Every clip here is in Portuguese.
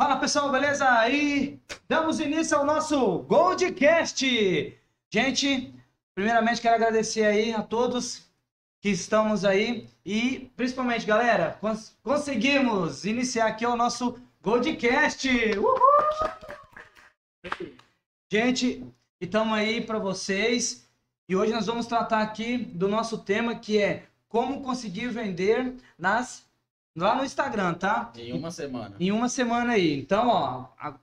Fala pessoal, beleza? Aí damos início ao nosso Goldcast. Gente, primeiramente quero agradecer aí a todos que estamos aí e principalmente, galera, cons conseguimos iniciar aqui o nosso Goldcast. Uhul! Gente, estamos aí para vocês e hoje nós vamos tratar aqui do nosso tema que é como conseguir vender nas lá no Instagram, tá? Em uma semana. Em uma semana aí. Então, ó, a-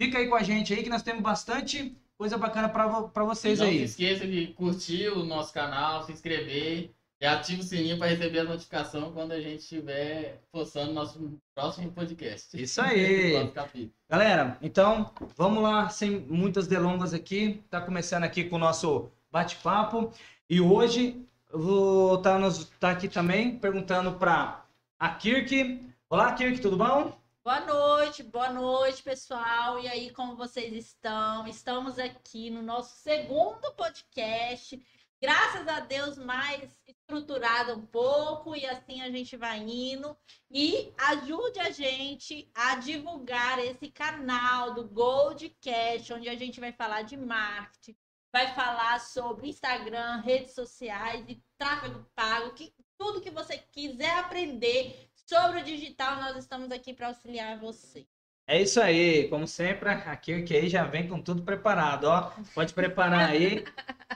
fica aí com a gente aí que nós temos bastante coisa bacana para vo vocês não aí. se esqueça de curtir o nosso canal, se inscrever e ative o sininho para receber a notificação quando a gente estiver postando nosso próximo podcast. Isso aí. Galera, então vamos lá, sem muitas delongas aqui. Tá começando aqui com o nosso bate-papo. E hoje eu vou estar tá aqui também perguntando para a Kirk. Olá, Kirk, tudo bom? Boa noite, boa noite, pessoal. E aí, como vocês estão? Estamos aqui no nosso segundo podcast. Graças a Deus, mais estruturado um pouco, e assim a gente vai indo. E ajude a gente a divulgar esse canal do Goldcast, onde a gente vai falar de marketing, vai falar sobre Instagram, redes sociais e tráfego pago, que, tudo que você quiser aprender sobre o digital, nós estamos aqui para auxiliar você. É isso aí, como sempre, a Kirk aí já vem com tudo preparado, ó. Pode preparar aí.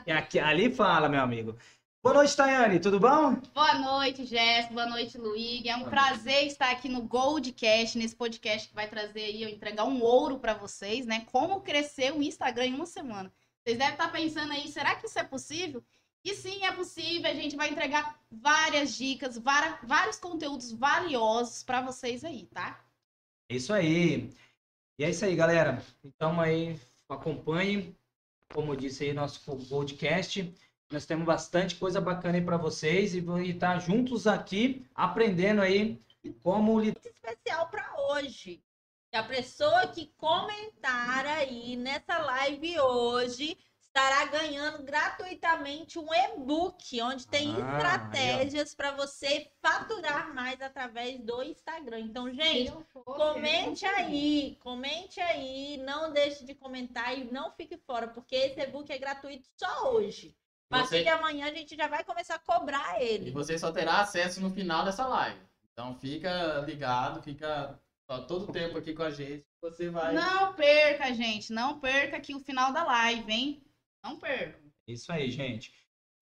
E aqui, ali fala, meu amigo. Boa noite, Tayane, tudo bom? Boa noite, Jéssica. Boa noite, Luigi. É um prazer estar aqui no Goldcast, nesse podcast que vai trazer aí, eu entregar um ouro para vocês, né? Como crescer o Instagram em uma semana. Vocês devem estar pensando aí, será que isso é possível? E sim, é possível. A gente vai entregar várias dicas, vara- vários conteúdos valiosos para vocês aí, tá? É Isso aí. E é isso aí, galera. Então aí, acompanhe, como eu disse aí, nosso podcast. Nós temos bastante coisa bacana aí para vocês e vamos estar juntos aqui aprendendo aí como lidar. Especial para hoje. E a pessoa que comentar aí nessa live hoje estará ganhando gratuitamente um e-book onde tem Ah, estratégias para você faturar mais através do Instagram. Então, gente, Comente aí, comente aí, não deixe de comentar e não fique fora, porque esse e-book é gratuito só hoje. A partir Você- de amanhã a gente já vai começar a cobrar E ele. você só terá acesso no final dessa live. Então fica ligado, fica todo o tempo aqui com a gente. Você vai. Não perca, gente. Não perca aqui o final da live, hein? Não perca. Isso aí, gente.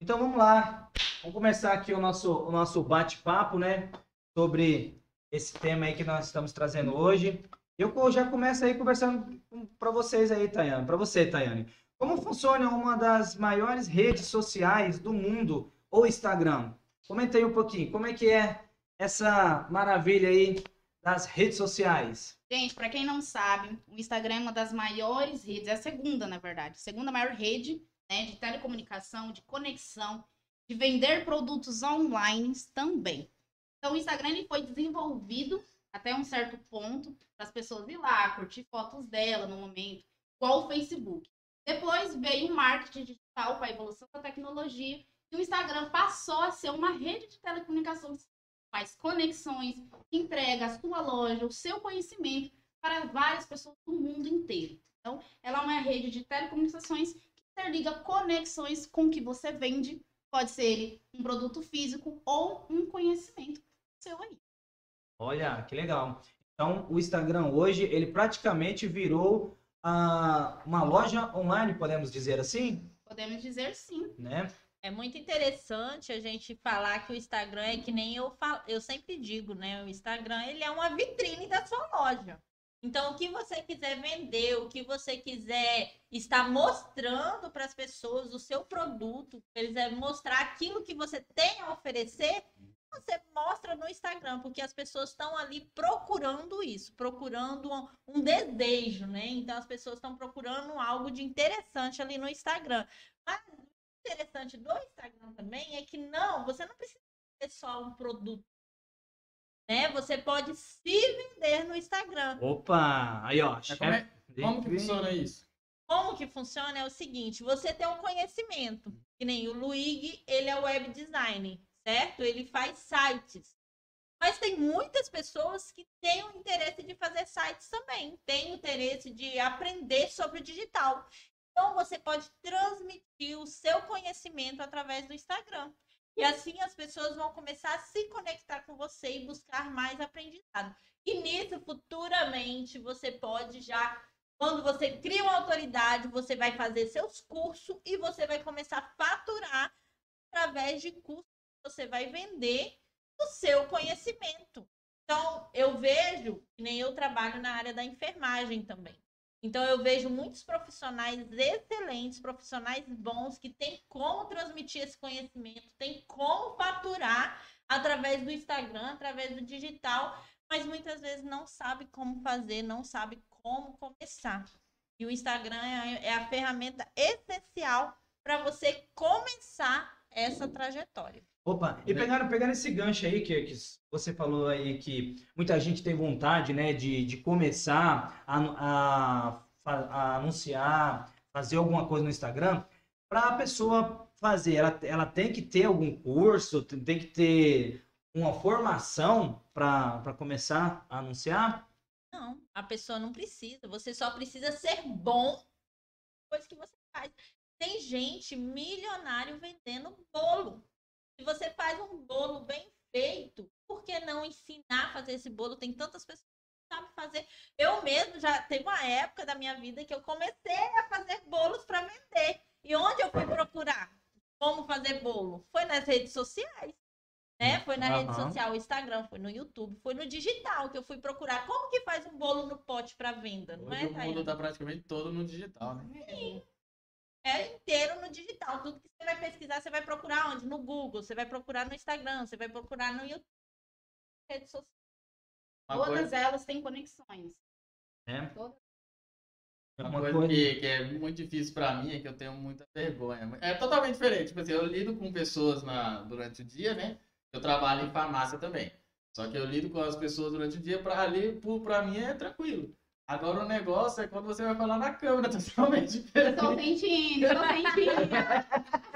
Então vamos lá. Vamos começar aqui o nosso, o nosso bate-papo, né? Sobre esse tema aí que nós estamos trazendo hoje. Eu já começo aí conversando para vocês aí, Tayane. Para você, Tayane. Como funciona uma das maiores redes sociais do mundo, o Instagram? Comenta aí um pouquinho. Como é que é essa maravilha aí das redes sociais? Gente, para quem não sabe, o Instagram é uma das maiores redes, é a segunda, na verdade, segunda maior rede né, de telecomunicação, de conexão, de vender produtos online também. Então, o Instagram ele foi desenvolvido até um certo ponto para as pessoas ir lá, curtir fotos dela no momento, igual o Facebook. Depois veio o marketing digital com a evolução da tecnologia e o Instagram passou a ser uma rede de telecomunicação que faz conexões, entrega a sua loja, o seu conhecimento para várias pessoas do mundo inteiro. Então, ela é uma rede de telecomunicações que interliga conexões com o que você vende. Pode ser ele um produto físico ou um conhecimento seu aí. Olha, que legal. Então, o Instagram hoje, ele praticamente virou ah, uma loja online, podemos dizer assim, Podemos dizer sim. né? É muito interessante a gente falar que o Instagram é que nem eu falo, eu sempre digo, né? O Instagram ele é uma vitrine da sua loja. Então, o que você quiser vender, o que você quiser estar mostrando para as pessoas o seu produto, eles é mostrar aquilo que você tem a oferecer, você mostra no Instagram, porque as pessoas estão ali procurando isso, procurando um, um desejo, né? Então, as pessoas estão procurando algo de interessante ali no Instagram. Mas interessante do Instagram também é que não, você não precisa ter só um produto. Né? Você pode se vender no Instagram. Opa! Aí, ó. Mas como, é- como que chefe- funciona isso? Como que funciona é o seguinte, você tem um conhecimento, que nem o Luigi, ele é web design, certo? Ele faz sites. Mas tem muitas pessoas que têm o interesse de fazer sites também, têm o interesse de aprender sobre o digital. Então, você pode transmitir o seu conhecimento através do Instagram. E assim as pessoas vão começar a se conectar com você e buscar mais aprendizado. E nisso, futuramente, você pode já, quando você cria uma autoridade, você vai fazer seus cursos e você vai começar a faturar através de cursos que você vai vender o seu conhecimento. Então, eu vejo, que nem eu trabalho na área da enfermagem também. Então, eu vejo muitos profissionais excelentes, profissionais bons, que têm como transmitir esse conhecimento, têm como faturar através do Instagram, através do digital, mas muitas vezes não sabe como fazer, não sabe como começar. E o Instagram é a, é a ferramenta essencial para você começar essa trajetória. Opa, e pegando, pegando esse gancho aí que, que você falou aí que muita gente tem vontade, né, de, de começar a, a, a anunciar, fazer alguma coisa no Instagram, para a pessoa fazer, ela, ela tem que ter algum curso, tem que ter uma formação para começar a anunciar? Não, a pessoa não precisa. Você só precisa ser bom coisa que você faz. Tem gente milionário vendendo bolo. Se você faz um bolo bem feito, por que não ensinar a fazer esse bolo? Tem tantas pessoas que sabem fazer. Eu mesmo já teve uma época da minha vida que eu comecei a fazer bolos para vender. E onde eu fui procurar como fazer bolo? Foi nas redes sociais. Né? Foi na uhum. rede social, Instagram, foi no YouTube, foi no digital que eu fui procurar como que faz um bolo no pote para venda, não Hoje é? O mundo tá praticamente todo no digital, né? Sim é inteiro no digital. Tudo que você vai pesquisar, você vai procurar onde? No Google, você vai procurar no Instagram, você vai procurar no YouTube, redes sociais. Todas coisa... elas têm conexões. É. Todas. É uma, coisa, coisa... Que, que, é muito difícil para mim é que eu tenho muita vergonha. É totalmente diferente. Tipo assim, eu lido com pessoas na, durante o dia, né? Eu trabalho em farmácia também. Só que eu lido com as pessoas durante o dia, para ali, para mim é tranquilo. Agora o negócio é quando você vai falar na câmera, totalmente diferente. Tô sentindo, tô sentindo.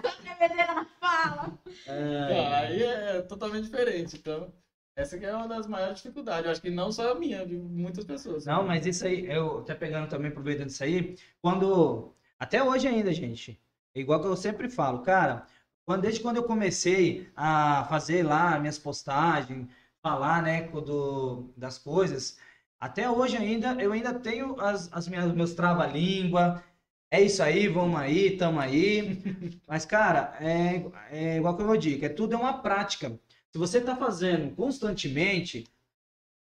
tô tremedeira na fala. É... aí é totalmente diferente. Então, essa é uma das maiores dificuldades. Eu acho que não só a minha, de muitas pessoas. Não, mas isso aí, eu até pegando também, aproveitando isso aí, quando. Até hoje ainda, gente. É igual que eu sempre falo, cara, quando, desde quando eu comecei a fazer lá minhas postagens, falar, né, do, das coisas até hoje ainda, eu ainda tenho as, as minhas, meus trava-língua. É isso aí, vamos aí, tamo aí. Mas, cara, é, é igual que eu digo, é tudo é uma prática. Se você está fazendo constantemente,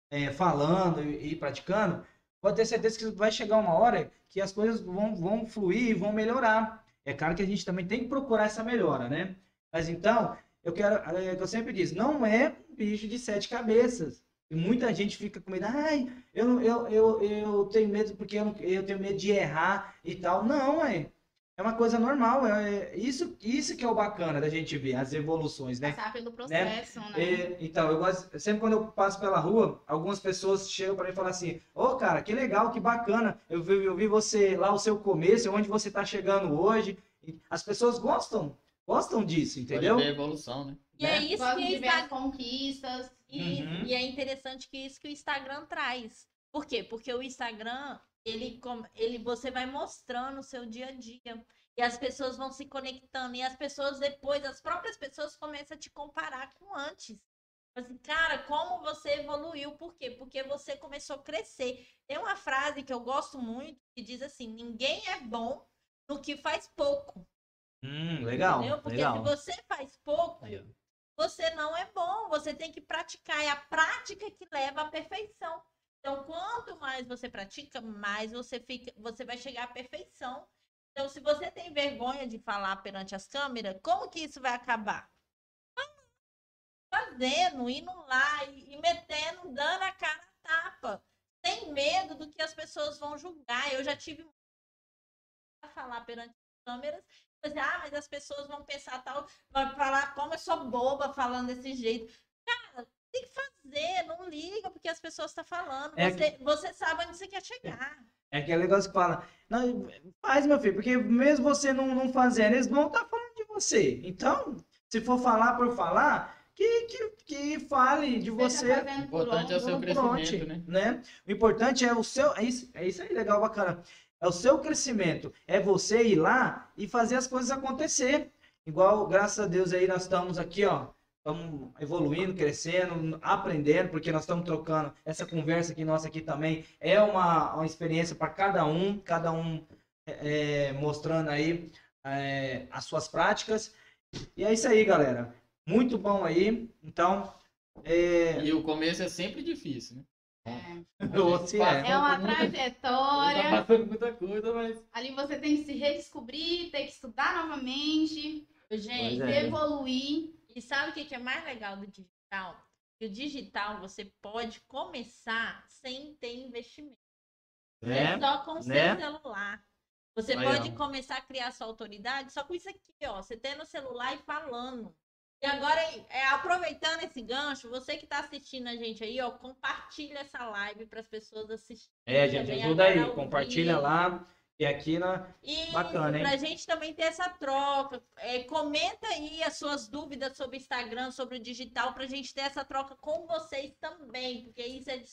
é, falando e, e, praticando, pode ter certeza que vai chegar uma hora que as coisas vão, vão fluir e vão melhorar. É claro que a gente também tem que procurar essa melhora, né? Mas então, eu quero, é, eu sempre diz, não é um bicho de sete cabeças. E muita gente fica com medo, ai, eu, eu, eu, eu tenho medo porque eu, eu tenho medo de errar e tal. Não, é. É uma coisa normal, é, isso, isso que é o bacana da gente ver, as evoluções, né? Passar pelo processo, né? né? E, então, eu gosto, sempre quando eu passo pela rua, algumas pessoas chegam para mim e falam assim, ô oh, cara, que legal, que bacana, eu vi, eu vi você lá, o seu começo, onde você está chegando hoje. As pessoas gostam, gostam disso, entendeu? Pode ver a evolução, né? E é né? é isso que está... conquistas. E, uhum. e é interessante que isso que o Instagram traz. Por quê? Porque o Instagram, ele, ele você vai mostrando o seu dia a dia. E as pessoas vão se conectando. E as pessoas depois, as próprias pessoas começam a te comparar com antes. Assim, cara, como você evoluiu? Por quê? Porque você começou a crescer. Tem uma frase que eu gosto muito que diz assim: ninguém é bom no que faz pouco. Hum, legal. Entendeu? Porque legal. se você faz pouco, você não é bom. Você tem que praticar. É a prática que leva à perfeição. Então, quanto mais você pratica, mais você fica, você vai chegar à perfeição. Então, se você tem vergonha de falar perante as câmeras, como que isso vai acabar? Fazendo, indo lá e, e metendo, dando a cara a tapa. Sem medo do que as pessoas vão julgar. Eu já tive a falar perante as câmeras ah, mas as pessoas vão pensar tal, vai falar como eu sou boba falando desse jeito. Cara, tem que fazer, não liga porque as pessoas estão falando. É você, que... você sabe onde você quer chegar. É aquele negócio que fala, não, faz, meu filho, porque mesmo você não, não fazendo, eles vão estar tá falando de você. Então, se for falar por falar, que, que, que fale de você. O importante é o seu crescimento, né? né? O importante é o seu. É isso, é isso aí, legal, bacana. É o seu crescimento. É você ir lá e fazer as coisas acontecer. Igual, graças a Deus, aí nós estamos aqui, ó. Estamos evoluindo, crescendo, aprendendo, porque nós estamos trocando. Essa conversa aqui nossa aqui também é uma, uma experiência para cada um, cada um é, é, mostrando aí é, as suas práticas. E é isso aí, galera. Muito bom aí. Então. É... E o começo é sempre difícil, né? É. é. é uma trajetória. Tá passando muita coisa, mas. Ali você tem que se redescobrir, tem que estudar novamente, gente, é. evoluir. E sabe o que é mais legal do digital? Que o digital você pode começar sem ter investimento. É, é só com o né? seu celular. Você Aí, pode ó. começar a criar sua autoridade só com isso aqui, ó. Você tendo o celular e falando. E agora, é, aproveitando esse gancho, você que está assistindo a gente aí, ó, compartilha essa live para as pessoas assistirem. É, gente, ajuda aí, compartilha lá. E aqui na. E Bacana, hein? Pra gente também ter essa troca. É, comenta aí as suas dúvidas sobre o Instagram, sobre o digital, pra gente ter essa troca com vocês também, porque isso é de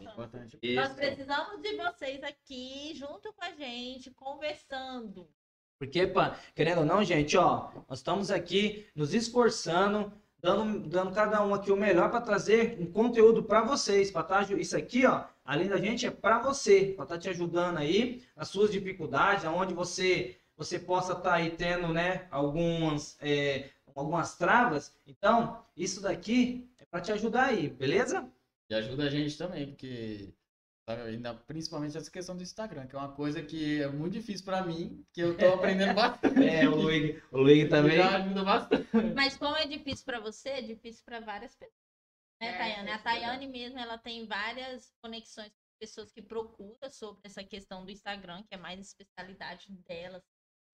importante. Nós precisamos de vocês aqui, junto com a gente, conversando. Porque, querendo ou não, gente, ó, nós estamos aqui nos esforçando, dando, dando cada um aqui o melhor para trazer um conteúdo para vocês, para tá, isso aqui, ó, além da gente é para você, para estar tá te ajudando aí nas suas dificuldades, aonde você você possa estar tá aí tendo, né, algumas é, algumas travas. Então, isso daqui é para te ajudar aí, beleza? E ajuda a gente também, porque ainda principalmente essa questão do Instagram, que é uma coisa que é muito difícil para mim, que eu tô aprendendo bastante. É, o Luigi, o Luigi também ajuda bastante. Mas como é difícil para você, é difícil para várias pessoas. Né, é, Tayane? A Tayane mesmo, ela tem várias conexões com pessoas que procuram sobre essa questão do Instagram, que é mais especialidade dela,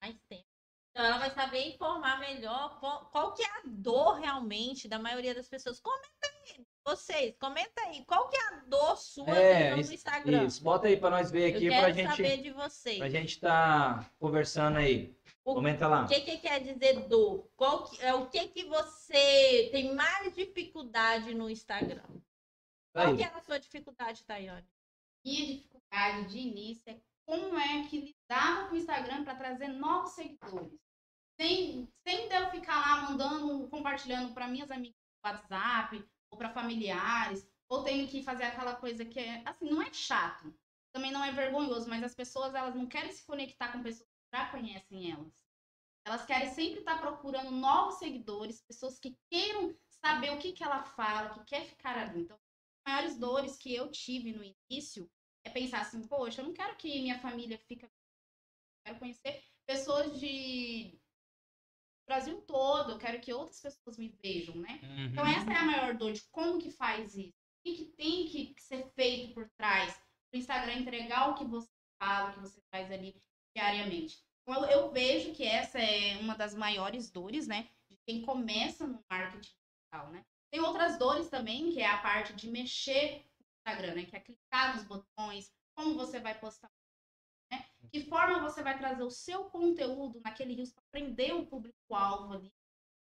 mais tempo. Então ela vai saber informar melhor qual, qual que é a dor realmente da maioria das pessoas. Comenta aí, vocês, comenta aí, qual que é a dor sua é, no Instagram? Isso, bota aí para nós ver aqui Eu pra gente saber de vocês. Pra gente tá conversando aí. O, Comenta lá. O que, que quer dizer dor? Qual que, é o que que você tem mais dificuldade no Instagram? Qual aí. que é a sua dificuldade, Tayane? Minha dificuldade de início é como é que lidava com o Instagram para trazer novos seguidores. Sem, sem eu ficar lá mandando, compartilhando para minhas amigas no WhatsApp, ou para familiares, ou tenho que fazer aquela coisa que é, assim, não é chato, também não é vergonhoso, mas as pessoas, elas não querem se conectar com pessoas que já conhecem elas. Elas querem sempre estar procurando novos seguidores, pessoas que queiram saber o que, que ela fala, que quer ficar ali. Então, as maiores dores que eu tive no início é pensar assim, poxa, eu não quero que minha família fique. Eu quero conhecer pessoas de Brasil todo, eu quero que outras pessoas me vejam, né? Uhum. Então essa é a maior dor de como que faz isso. O que, que tem que ser feito por trás para o Instagram entregar o que você fala, o que você faz ali diariamente. Então eu, eu vejo que essa é uma das maiores dores, né? De quem começa no marketing digital, né? Tem outras dores também, que é a parte de mexer no Instagram, né? Que é clicar nos botões, como você vai postar? Que forma você vai trazer o seu conteúdo naquele rio para prender o público-alvo ali.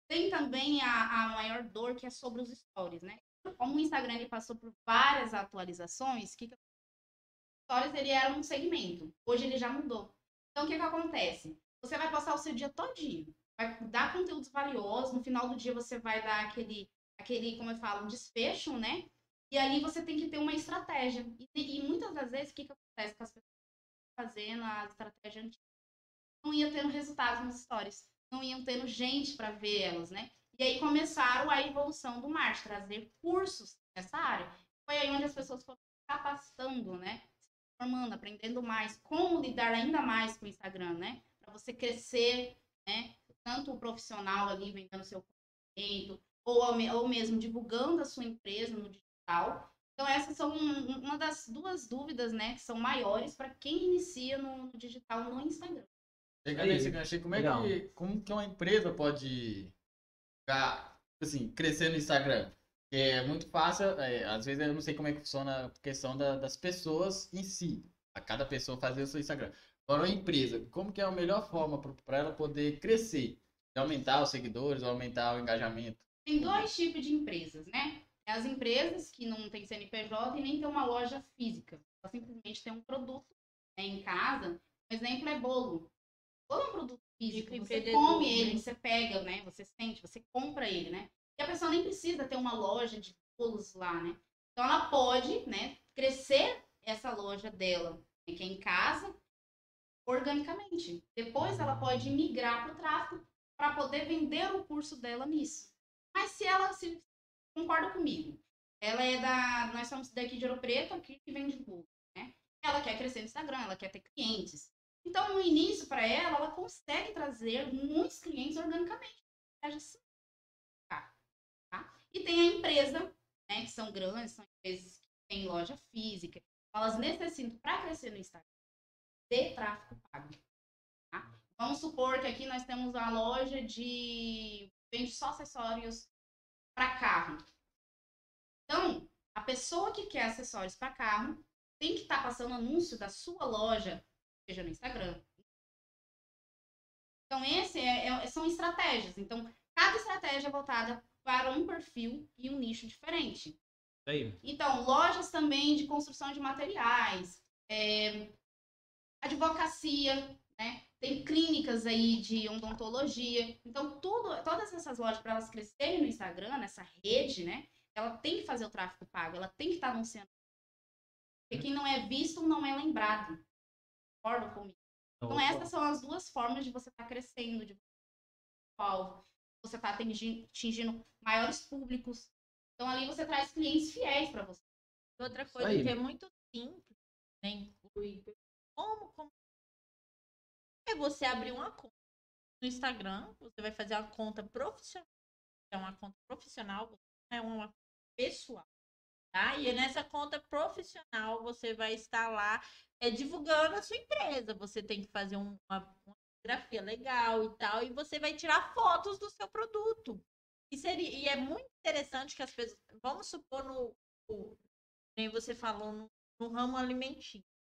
Tem também a, a maior dor que é sobre os stories, né? Como o Instagram ele passou por várias atualizações, que, stories ele era um segmento. Hoje ele já mudou. Então o que que acontece? Você vai postar o seu dia todinho, vai dar conteúdos valiosos, no final do dia você vai dar aquele aquele, como eu falo, um desfecho, né? E ali você tem que ter uma estratégia. E, e muitas das vezes o que que acontece com as pessoas fazendo a estratégia antiga, não ia tendo resultados nas histórias, não iam tendo gente para ver elas, né? E aí começaram a evolução do marketing, trazer cursos nessa área. Foi aí onde as pessoas foram capacitando, né? Se formando, aprendendo mais, como lidar ainda mais com o Instagram, né? Para você crescer, né? Tanto o profissional ali vendendo seu conhecimento, ou, ou mesmo divulgando a sua empresa no digital, então, essas são uma das duas dúvidas, né, que são maiores para quem inicia no, digital no Instagram. Pegando esse gancho, como é que, como que uma empresa pode ficar, assim, crescer no Instagram? É muito fácil, é, às vezes eu não sei como é que funciona a questão da, das pessoas em si, a cada pessoa fazer o seu Instagram. Agora, uma empresa, como que é a melhor forma para ela poder crescer? Aumentar os seguidores, aumentar o engajamento? Tem dois tipos de empresas, né? É as empresas que não tem CNPJ e nem tem uma loja física. Ela simplesmente tem um produto né, em casa. Um exemplo é bolo. Bolo é um produto físico. Você come ele, né? você pega, né? Você sente, você compra ele, né? E a pessoa nem precisa ter uma loja de bolos lá, né? Então ela pode, né, crescer essa loja dela, né, que é em casa, organicamente. Depois ela pode migrar para o tráfego para poder vender o curso dela nisso. Mas se ela se concorda comigo, ela é da. Nós somos daqui de Ouro Preto, aqui que vende bolo, né? Ela quer crescer no Instagram, ela quer ter clientes. Então, no início, para ela, ela consegue trazer muitos clientes organicamente. Tá, tá? E tem a empresa, né, que são grandes, são empresas que têm loja física. Elas necessitam, para crescer no Instagram, de tráfego pago. Tá? Vamos supor que aqui nós temos uma loja de. vende só acessórios para carro. Então, a pessoa que quer acessórios para carro tem que estar tá passando anúncio da sua loja, seja no Instagram. Então, esse é, é, são estratégias. Então, cada estratégia é voltada para um perfil e um nicho diferente. Aí. Então, lojas também de construção de materiais, é, advocacia, né? Tem clínicas aí de odontologia. Então, tudo, todas essas lojas, para elas crescerem no Instagram, nessa rede, né? Ela tem que fazer o tráfego pago, ela tem que estar tá anunciando. Porque quem não é visto não é lembrado. Concordo comigo? Então, essas são as duas formas de você estar tá crescendo, de alvo. Você está atingindo, atingindo maiores públicos. Então, ali você traz clientes fiéis para você. Outra coisa que é muito simples, né? inclui como, como é você abrir uma conta no Instagram, você vai fazer uma conta profissional, é uma conta profissional, é uma pessoal. Tá? E nessa conta profissional você vai estar lá é, divulgando a sua empresa. Você tem que fazer uma, uma fotografia legal e tal, e você vai tirar fotos do seu produto. E, seria, e é muito interessante que as pessoas. Vamos supor no. no nem você falou no, no ramo alimentício.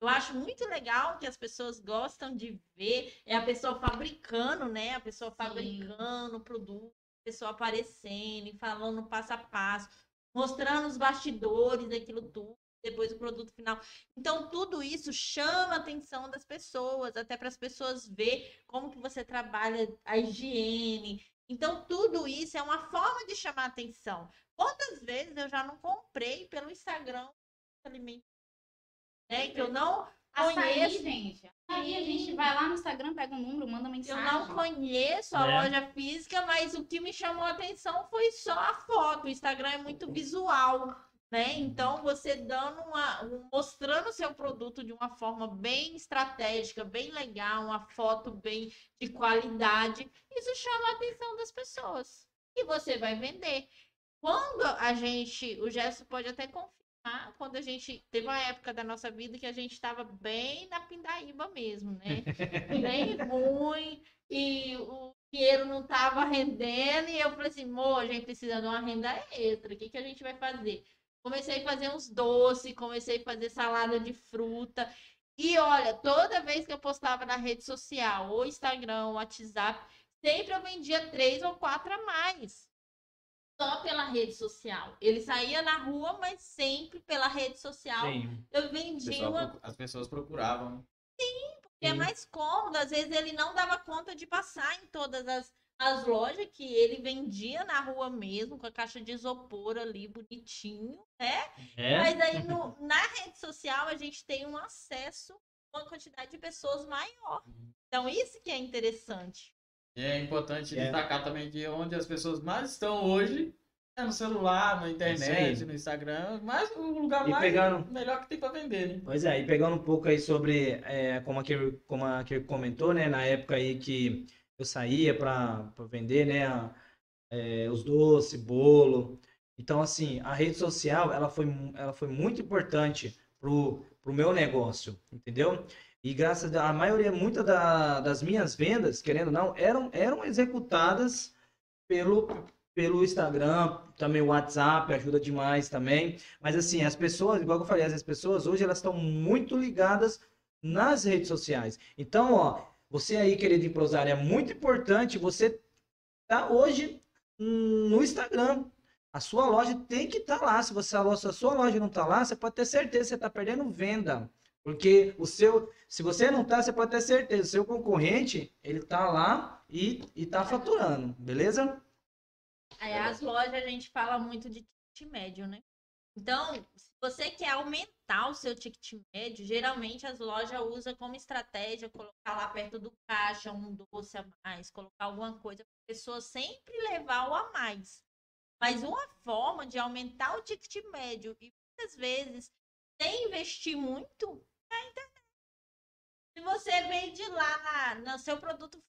Eu acho muito legal que as pessoas gostam de ver é a pessoa fabricando, né? A pessoa fabricando o produto, a pessoa aparecendo, falando passo a passo, mostrando os bastidores daquilo tudo, depois o produto final. Então, tudo isso chama a atenção das pessoas, até para as pessoas ver como que você trabalha a higiene. Então, tudo isso é uma forma de chamar a atenção. Quantas vezes eu já não comprei pelo Instagram alimento né? Que eu não conheço. gente. Aí a gente vai lá no Instagram, pega um número, manda mensagem. Eu não conheço a é. loja física, mas o que me chamou a atenção foi só a foto. O Instagram é muito visual, né? Então você dando uma, mostrando o seu produto de uma forma bem estratégica, bem legal, uma foto bem de qualidade, isso chama a atenção das pessoas. E você vai vender. Quando a gente, o Gesso pode até confirmar quando a gente teve uma época da nossa vida que a gente estava bem na pindaíba mesmo, né? bem ruim e o dinheiro não estava rendendo e eu falei assim, mo, a gente precisa de uma renda extra, o que, que a gente vai fazer? Comecei a fazer uns doces, comecei a fazer salada de fruta e olha, toda vez que eu postava na rede social, ou Instagram, ou WhatsApp, sempre eu vendia três ou quatro a mais só pela rede social. Ele saía na rua, mas sempre pela rede social. Sim. Eu vendia. Uma... As pessoas procuravam. Sim, porque é Sim. é mais cômodo. Às vezes ele não dava conta de passar em todas as, as lojas que ele vendia na rua mesmo, com a caixa de isopor ali bonitinho, né? É. Mas aí no, na rede social a gente tem um acesso a uma quantidade de pessoas maior. Uhum. Então, isso que é interessante. E é importante é. destacar também que onde as pessoas mais estão hoje é no celular, na internet, no Instagram, mas o lugar e mais pegando... melhor que tem para vender, né? Pois é, e pegando um pouco aí sobre, é, como, a Kir, como a Kir comentou, né, na época aí que eu saía para vender, né, é, os doces, bolo. Então, assim, a rede social, ela foi, ela foi muito importante pro, pro meu negócio, entendeu? E graças a, a maioria, muitas da, das minhas vendas, querendo ou não, eram, eram executadas pelo, pelo Instagram, também o WhatsApp ajuda demais também. Mas assim, as pessoas, igual eu falei, as pessoas hoje elas estão muito ligadas nas redes sociais. Então, ó, você aí, querido empresário, é muito importante você tá hoje no Instagram. A sua loja tem que estar tá lá. Se você a sua loja não está lá, você pode ter certeza que você está perdendo venda. Porque o seu, se você não está, você pode ter certeza, o seu concorrente, ele está lá e está faturando, beleza? Aí as lojas a gente fala muito de ticket médio, né? Então, se você quer aumentar o seu ticket médio, geralmente as lojas usam como estratégia colocar lá perto do caixa um doce a mais, colocar alguma coisa para a pessoa sempre levar o a mais. Mas uma forma de aumentar o ticket médio e muitas vezes sem investir muito internet. Se você vende lá no seu produto,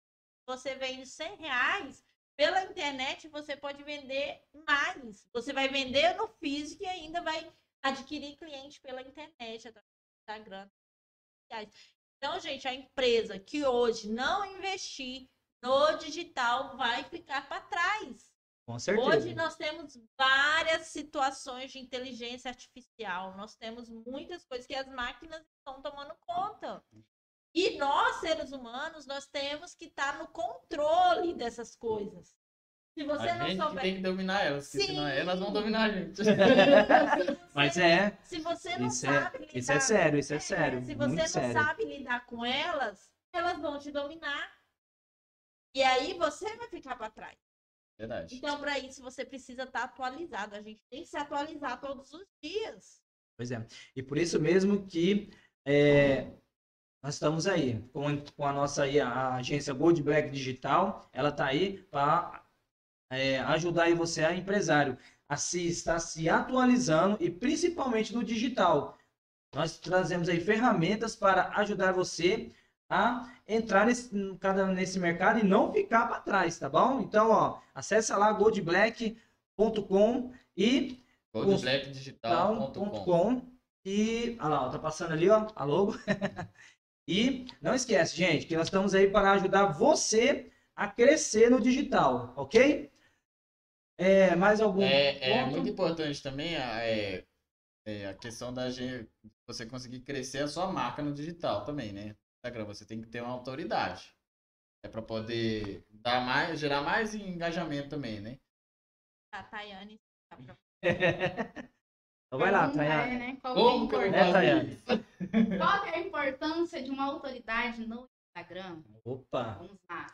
você vende 100 reais, pela internet você pode vender mais. Você vai vender no físico e ainda vai adquirir cliente pela internet, através do Instagram. Então, gente, a empresa que hoje não investir no digital vai ficar para trás. Com certeza. Hoje nós temos várias situações de inteligência artificial. Nós temos muitas coisas que as máquinas estão tomando conta. E nós, seres humanos, nós temos que estar no controle dessas coisas. Se você a não gente souber... tem que dominar elas, porque Sim. senão elas vão dominar a gente. Mas é. Se você não isso é- sabe é, lidar... Isso é sério, isso é, é sério. Se você não sério. sabe lidar com elas, elas vão te dominar. E aí você vai ficar para trás. Verdade. Então, para isso, você precisa estar atualizado. A gente tem que se atualizar todos os dias. Pois é. E por isso mesmo que é, nós estamos aí com, com a nossa aí, a agência Gold Black Digital. Ela está aí para é, ajudar aí você, a empresário, a se estar se atualizando e principalmente no digital. Nós trazemos aí ferramentas para ajudar você a entrar nesse, nesse mercado e não ficar para trás, tá bom? Então, ó, acessa lá goldblack.com e goldblackdigital.com e, olha lá, ó, tá passando ali, ó, a logo. e não esquece, gente, que nós estamos aí para ajudar você a crescer no digital, ok? É, mais algum é, é muito importante também a, é, é, a questão da gente, você conseguir crescer a sua marca no digital também, né? Instagram, você tem que ter uma autoridade. É para poder dar mais, gerar mais engajamento também, né? A Tayane. Então vai lá, Tayane. É, né? Qual, Como é, é, Tayane? Qual é a importância de uma autoridade no Instagram? Opa! Vamos lá.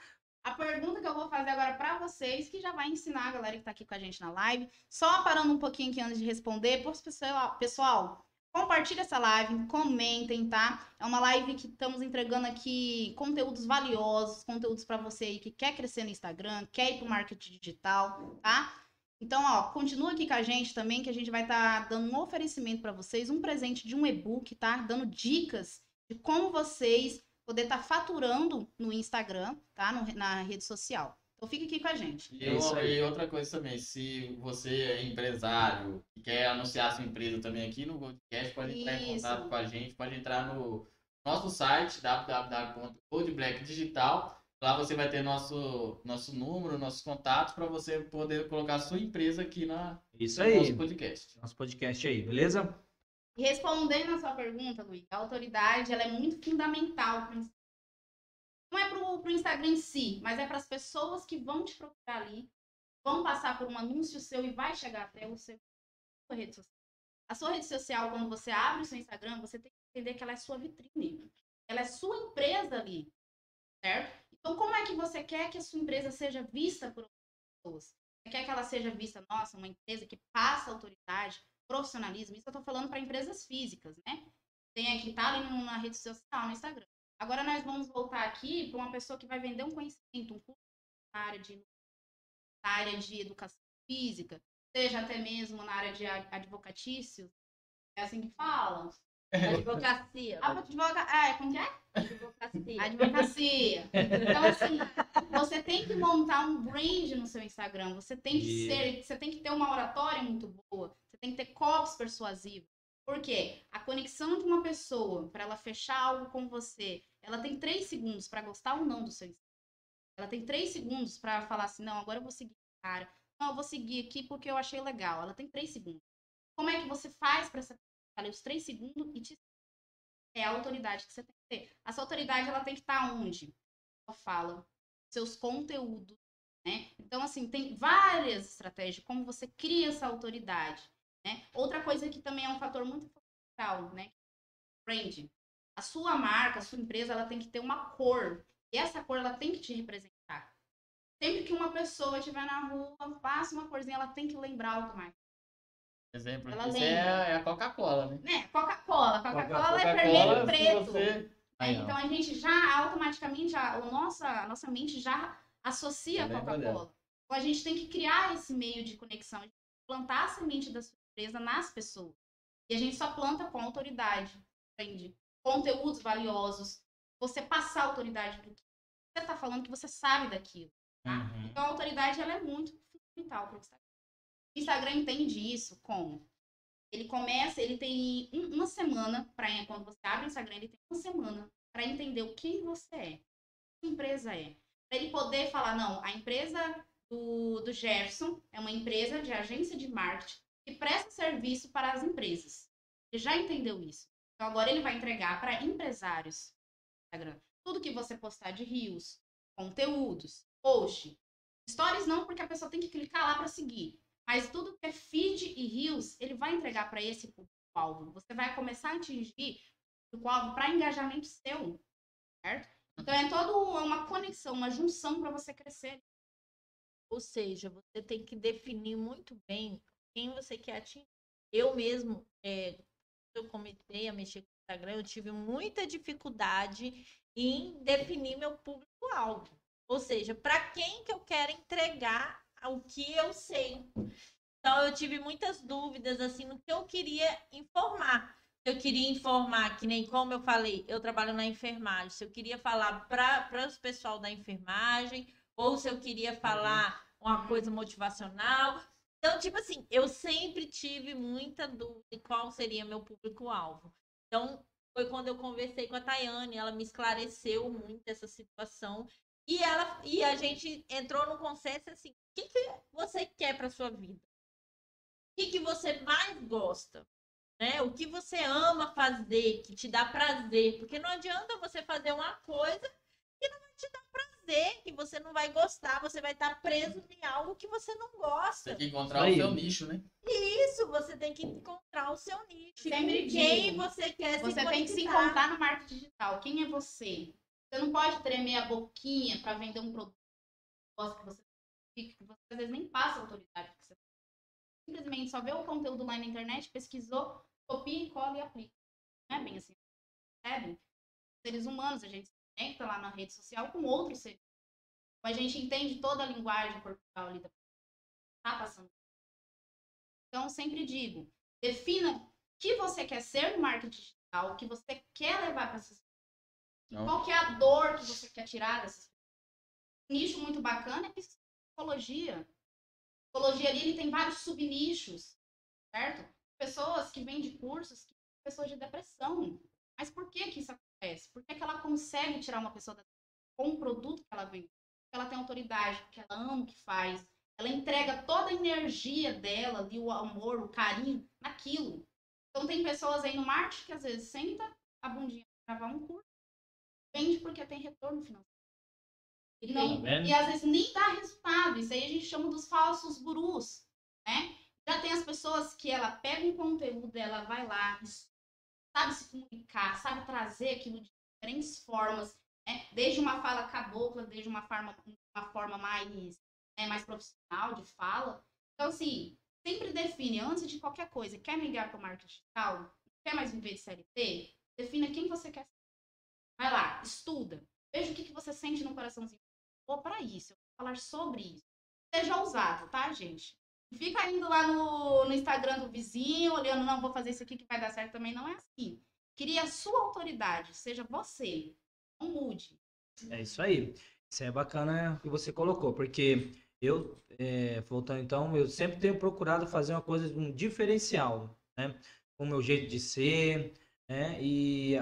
A pergunta que eu vou fazer agora para vocês, que já vai ensinar a galera que está aqui com a gente na live, só parando um pouquinho aqui antes de responder, pessoal, pessoal, compartilha essa live, comentem, tá? É uma live que estamos entregando aqui conteúdos valiosos, conteúdos para você aí que quer crescer no Instagram, quer ir para o marketing digital, tá? Então, ó, continua aqui com a gente também, que a gente vai estar tá dando um oferecimento para vocês, um presente de um e-book, tá? Dando dicas de como vocês poder estar tá faturando no Instagram, tá? No, na rede social. Então fique aqui com a gente. E, e, outra coisa também, se você é empresário e quer anunciar sua empresa também aqui no Goldcast, pode entrar Isso. em contato com a gente, pode entrar no nosso site www.goldblackdigital. Lá você vai ter nosso, nosso número, nossos contatos para você poder colocar sua empresa aqui na, Isso aí. no nosso podcast. Nosso podcast aí, beleza? Respondendo a sua pergunta, Luiz, a autoridade ela é muito fundamental para não é para o Instagram em si, mas é para as pessoas que vão te procurar ali, vão passar por um anúncio seu e vai chegar até o seu sua rede social. A sua rede social, quando você abre o seu Instagram, você tem que entender que ela é sua vitrine. Ela é sua empresa ali, certo? Então, como é que você quer que a sua empresa seja vista por outras pessoas? Você quer que ela seja vista, nossa, uma empresa que passa autoridade, profissionalismo, isso eu estou falando para empresas físicas, né? Tem aqui, tá ali na rede social, no Instagram. Agora nós vamos voltar aqui para uma pessoa que vai vender um conhecimento, um curso na área de, na área de educação física, seja até mesmo na área de advocatício, é assim que fala? Advocacia. Advoca... Ah, é, como que é? Advocacia. Advocacia. Então, assim, você tem que montar um brand no seu Instagram. Você tem que ser, você tem que ter uma oratória muito boa. Você tem que ter copies persuasivos. Por quê? A conexão de uma pessoa para ela fechar algo com você, ela tem três segundos para gostar ou não do seu Instagram. Ela tem três segundos para falar assim, não, agora eu vou seguir cara. Não, eu vou seguir aqui porque eu achei legal. Ela tem três segundos. Como é que você faz para essa pessoa os três segundos e te é a autoridade que você tem que ter. Essa autoridade ela tem que estar onde? Ela fala seus conteúdos Né? Então, assim, tem várias estratégias como você cria essa autoridade. Né? Outra coisa que também é um fator muito fundamental, né? Brand. A sua marca, a sua empresa, ela tem que ter uma cor. E essa cor, ela tem que te representar. Sempre que uma pessoa estiver na rua, passa uma corzinha, ela tem que lembrar automaticamente. Exemplo, ela isso é, é, a Coca-Cola, né? né? Coca-Cola. Coca-Cola Coca é vermelho e preto. Você... É, então a gente já automaticamente, já, a, nossa, a nossa mente já associa a Coca-Cola. Então a gente tem que criar esse meio de conexão, plantar a semente da sua empresa nas pessoas. E a gente só planta com autoridade, entende? Conteúdos valiosos, você passar autoridade para o que você está falando, que você sabe daquilo. Tá? Uhum. Então a autoridade ela é muito fundamental para o Instagram. O Instagram entende isso como? Ele começa, ele tem uma semana para quando você abre o Instagram, ele tem uma semana para entender o que você é, que empresa é, para ele poder falar não, a empresa do, do Jefferson é uma empresa de agência de marketing que presta serviço para as empresas. Ele já entendeu isso. Então agora ele vai entregar para empresários. Instagram. Tudo que você postar de rios, conteúdos, post, stories não, porque a pessoa tem que clicar lá para seguir. Mas tudo que é feed e rios, ele vai entregar para esse público-alvo. Você vai começar a atingir o público-alvo para engajamento seu, certo? Então é toda uma conexão, uma junção para você crescer. Ou seja, você tem que definir muito bem quem você quer atingir. Eu mesmo, é, eu comecei a mexer com o Instagram, eu tive muita dificuldade em definir meu público-alvo. Ou seja, para quem que eu quero entregar o que eu sei. Então eu tive muitas dúvidas assim no que eu queria informar. Eu queria informar, que nem como eu falei, eu trabalho na enfermagem. Se eu queria falar para os pessoal da enfermagem, ou se eu queria falar uma coisa motivacional. Então, tipo assim, eu sempre tive muita dúvida de qual seria meu público-alvo. Então, foi quando eu conversei com a Tayane, ela me esclareceu muito essa situação. E, ela, e a gente entrou no consenso assim: o que, que você quer para sua vida? O que, que você mais gosta? Né? O que você ama fazer, que te dá prazer. Porque não adianta você fazer uma coisa que não vai te dar prazer, que você não vai gostar, você vai estar preso em algo que você não gosta. Tem que encontrar Aí. o seu nicho, né? Isso, você tem que encontrar o seu nicho. Sempre quem digo, você quer Você se tem que se encontrar no marketing digital. Quem é você? Você não pode tremer a boquinha para vender um produto que você que você às vezes nem passa a autoridade que você simplesmente só vê o conteúdo lá na internet, pesquisou, copia e cola e aplica. Não é bem assim. Percebe? Seres humanos, a gente se conecta lá na rede social com outros seres. A gente entende toda a linguagem corporal ali da tá passando. Então, sempre digo, defina o que você quer ser no marketing digital, o que você quer levar para essas não. Qual que é a dor que você quer tirar dessas Um nicho muito bacana é psicologia. Psicologia ali ele tem vários subnichos, certo? Pessoas que vendem cursos, que pessoas de depressão. Mas por que que isso acontece? Por que, que ela consegue tirar uma pessoa da com um produto que ela vende? Porque ela tem autoridade, porque ela ama o que faz. Ela entrega toda a energia dela ali, o amor, o carinho, naquilo. Então tem pessoas aí no marketing que às vezes senta a bundinha para gravar um curso Vende porque tem retorno financeiro. E, não, tá e às vezes nem dá resultado. Isso aí a gente chama dos falsos gurus, né? Já tem as pessoas que ela pega um conteúdo, ela vai lá, sabe se comunicar, sabe trazer aquilo de diferentes formas, né? Desde uma fala cabocla, desde uma forma, uma forma mais, né, mais profissional de fala. Então, assim, sempre define, antes de qualquer coisa, quer migrar para o marketing digital? Quer mais viver de CLT? Defina quem você quer Vai lá, estuda. Veja o que, que você sente no coraçãozinho. Vou para isso, eu vou falar sobre isso. Seja ousado, tá, gente? Fica indo lá no, no Instagram do vizinho, olhando, não, vou fazer isso aqui que vai dar certo também. Não é assim. Cria a sua autoridade, seja você. Não mude. É isso aí. Isso é bacana que você colocou, porque eu, é, voltando então, eu sempre tenho procurado fazer uma coisa, um diferencial, né? Com o meu jeito de ser, né? E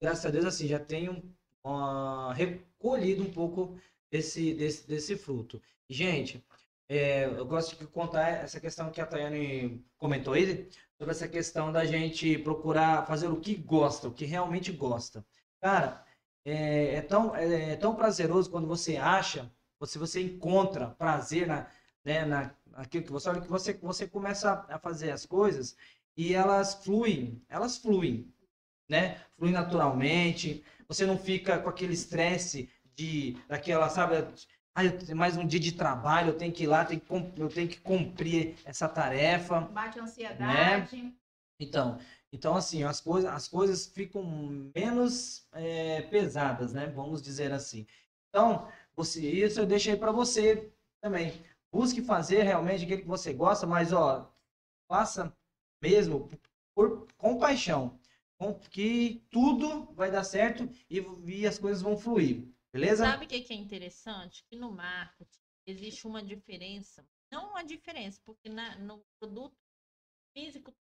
graças a Deus, assim, já tenho uh, recolhido um pouco desse, desse, desse fruto. Gente, é, eu gosto de contar essa questão que a Tayane comentou aí, sobre essa questão da gente procurar fazer o que gosta, o que realmente gosta. Cara, é, é tão, é, é tão prazeroso quando você acha se você encontra prazer na, né, na, naquilo que você olha, que você, você começa a fazer as coisas e elas fluem, elas fluem, né? Fluem naturalmente, você não fica com aquele estresse de, daquela, sabe, ah, mais um dia de trabalho, eu tenho que ir lá, tenho que, eu tenho que cumprir essa tarefa. Bate ansiedade. Né? Então, então assim, as coisas, as coisas ficam menos é, pesadas, né? Vamos dizer assim. Então, você, isso eu deixei para você também. Busque fazer realmente aquilo que você gosta, mas ó, faça mesmo por compaixão, com que tudo vai dar certo e, e as coisas vão fluir. Beleza? Sabe o que é interessante? Que no marketing existe uma diferença. Não uma diferença, porque na, no produto físico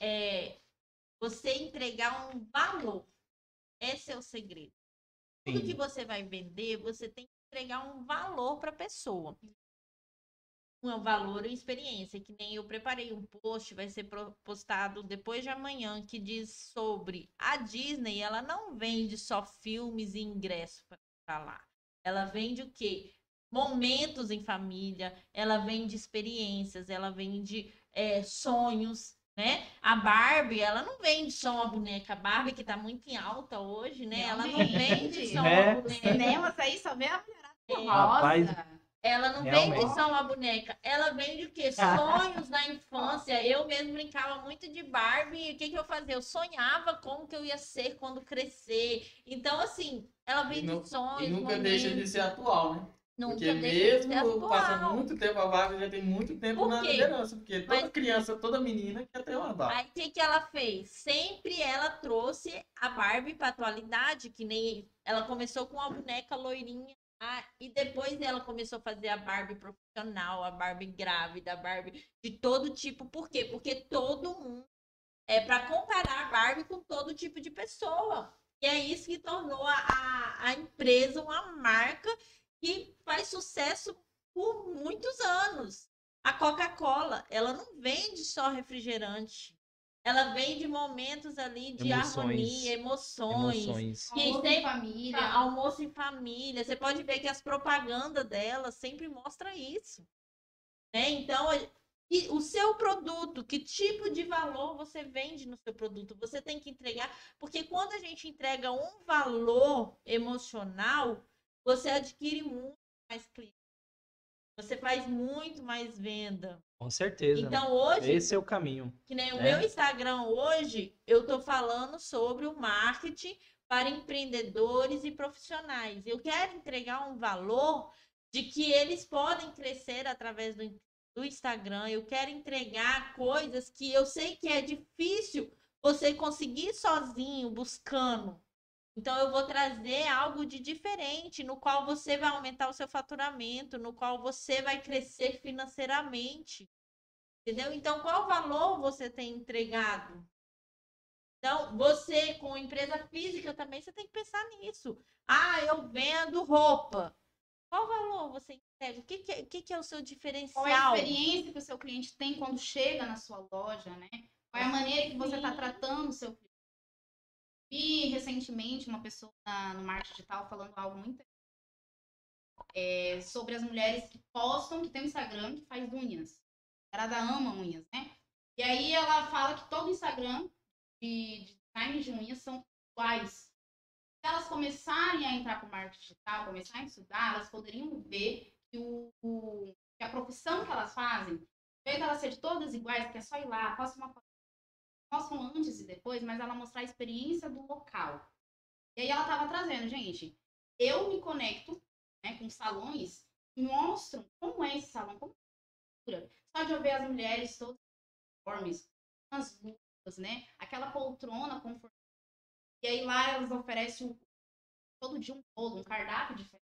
é você entregar um valor. Esse é o segredo. Sim. Tudo que você vai vender, você tem que entregar um valor para a pessoa um valor e experiência, que nem eu preparei um post, vai ser postado depois de amanhã, que diz sobre a Disney, ela não vende só filmes e ingresso para lá. Ela vende o quê? Momentos em família, ela vende experiências, ela vende é, sonhos, né? A Barbie, ela não vende só uma boneca. A Barbie, que tá muito em alta hoje, né? Ela não vende só é. uma boneca. Cinemas aí só vê a mulherada é. Rapaz, ela não Realmente. vende só uma boneca, ela vende o quê? Sonhos da infância. Eu mesmo brincava muito de Barbie. O que, que eu fazia? Eu sonhava como que eu ia ser quando crescer. Então, assim, ela vende não, sonhos. E nunca momentos. deixa de ser atual, né? Nunca porque mesmo passando muito tempo, a Barbie já tem muito tempo na liderança. Porque toda Mas... criança, toda menina quer ter uma Barbie. Aí o que, que ela fez? Sempre ela trouxe a Barbie para atualidade, que nem ela começou com uma boneca loirinha e depois ela começou a fazer a Barbie profissional, a Barbie grávida, a Barbie de todo tipo. Por quê? Porque todo mundo é para comparar a Barbie com todo tipo de pessoa. E é isso que tornou a, a empresa uma marca que faz sucesso por muitos anos. A Coca-Cola, ela não vende só refrigerante ela vem de momentos ali de emoções. harmonia, emoções. emoções. Que almoço tem, em família. Almoço em família. Você pode ver que as propagandas dela sempre mostra isso. Né? Então, e o seu produto, que tipo de valor você vende no seu produto? Você tem que entregar, porque quando a gente entrega um valor emocional, você adquire muito mais clientes. Você faz muito mais venda. Com certeza. Então hoje. Esse é o caminho. Que nem o né? meu Instagram hoje, eu estou falando sobre o marketing para empreendedores e profissionais. Eu quero entregar um valor de que eles podem crescer através do, do Instagram. Eu quero entregar coisas que eu sei que é difícil você conseguir sozinho, buscando. Então, eu vou trazer algo de diferente, no qual você vai aumentar o seu faturamento, no qual você vai crescer financeiramente. Entendeu? Então, qual valor você tem entregado? Então, você, com empresa física também, você tem que pensar nisso. Ah, eu vendo roupa. Qual valor você entrega? O que, que, é, o que, é o seu diferencial? Qual é a experiência que o seu cliente tem quando chega na sua loja, né? Qual é a maneira que você está tratando o seu cliente? Vi recentemente uma pessoa no marketing digital falando algo muito é, sobre as mulheres que postam, que tem um Instagram que faz unhas. Ela da ama unhas, né? E aí ela fala que todo Instagram de, de design de unhas são iguais. Se elas começarem a entrar para o marketing digital, começarem a estudar, elas poderiam ver que, o, o, que a profissão que elas fazem, ao invés de elas serem todas iguais, que é só ir lá, posta uma mostram antes e depois, mas ela mostrar a experiência do local. E aí ela estava trazendo, gente, eu me conecto né, com salões que mostram como é esse salão, como é Só de eu ver as mulheres todas uniformes, as luvas, né? Aquela poltrona confortável. E aí lá elas oferecem todo dia um bolo, um cardápio diferente.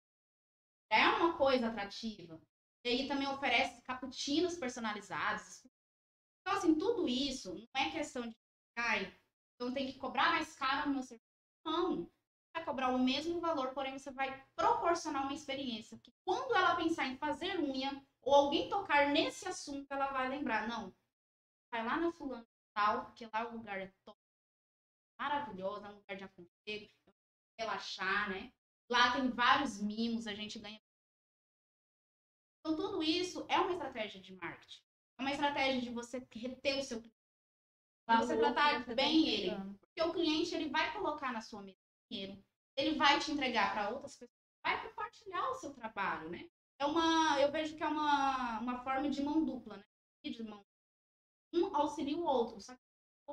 É uma coisa atrativa. E aí também oferece cappuccinos personalizados, então, assim, tudo isso não é questão de, ai, então tem que cobrar mais caro no meu serviço. Não. Vai cobrar o mesmo valor, porém você vai proporcionar uma experiência. Que quando ela pensar em fazer unha, ou alguém tocar nesse assunto, ela vai lembrar, não, vai lá na fulana tal, porque lá o lugar é top, maravilhoso, é um lugar de aconchego, relaxar, né? Lá tem vários mimos, a gente ganha Então, tudo isso é uma estratégia de marketing. É uma estratégia de você reter o seu cliente. Você tratar tá bem ele. Porque o cliente ele vai colocar na sua mesa dinheiro, ele vai te entregar para outras pessoas, vai compartilhar o seu trabalho, né? É uma, eu vejo que é uma, uma forma de mão dupla, né? De mão. Um auxilia o outro, só que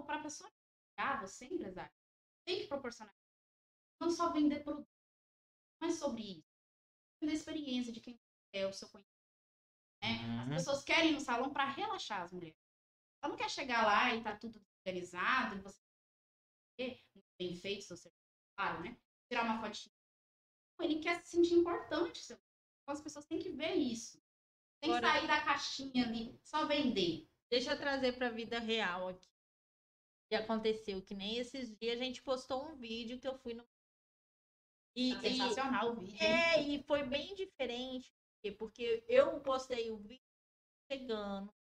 para a pessoa ah, você empresário tem que proporcionar não só vender produto, mas sobre isso, vender experiência de quem é o seu conhecimento. Né? Uhum. As pessoas querem ir no salão para relaxar as mulheres. Ela não quer chegar lá e tá tudo organizado, e você muito bem feito, seu serviço, claro, né? Tirar uma fotinha. Ele quer se sentir importante. Então as pessoas têm que ver isso. Tem que sair da caixinha ali, só vender. Deixa eu trazer para a vida real aqui. Que aconteceu que nem esses dias a gente postou um vídeo que eu fui no e, tá sensacional e, o vídeo. É, e foi bem diferente, porque eu postei o vídeo chegando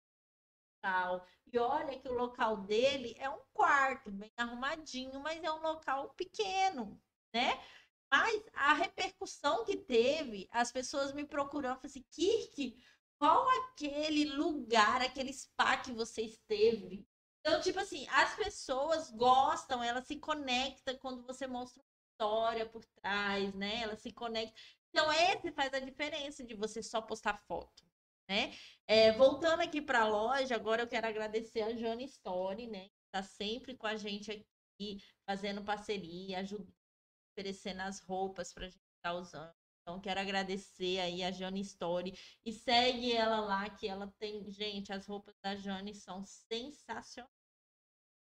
tal. E olha que o local dele é um quarto, bem arrumadinho, mas é um local pequeno, né? Mas a repercussão que teve, as pessoas me procurando, falaram assim, Kirk, qual aquele lugar, aquele spa que você esteve? Então, tipo assim, as pessoas gostam, elas se conectam quando você mostra história por trás, né? Ela se conecta. Então, esse faz a diferença de você só postar foto, né? É, voltando aqui para a loja, agora eu quero agradecer a Jane Story, né? Tá sempre com a gente aqui, fazendo parceria, ajudando, oferecendo as roupas para a gente estar tá usando. Então, quero agradecer aí a Jane Story e segue ela lá, que ela tem. Gente, as roupas da Jane são sensacionais.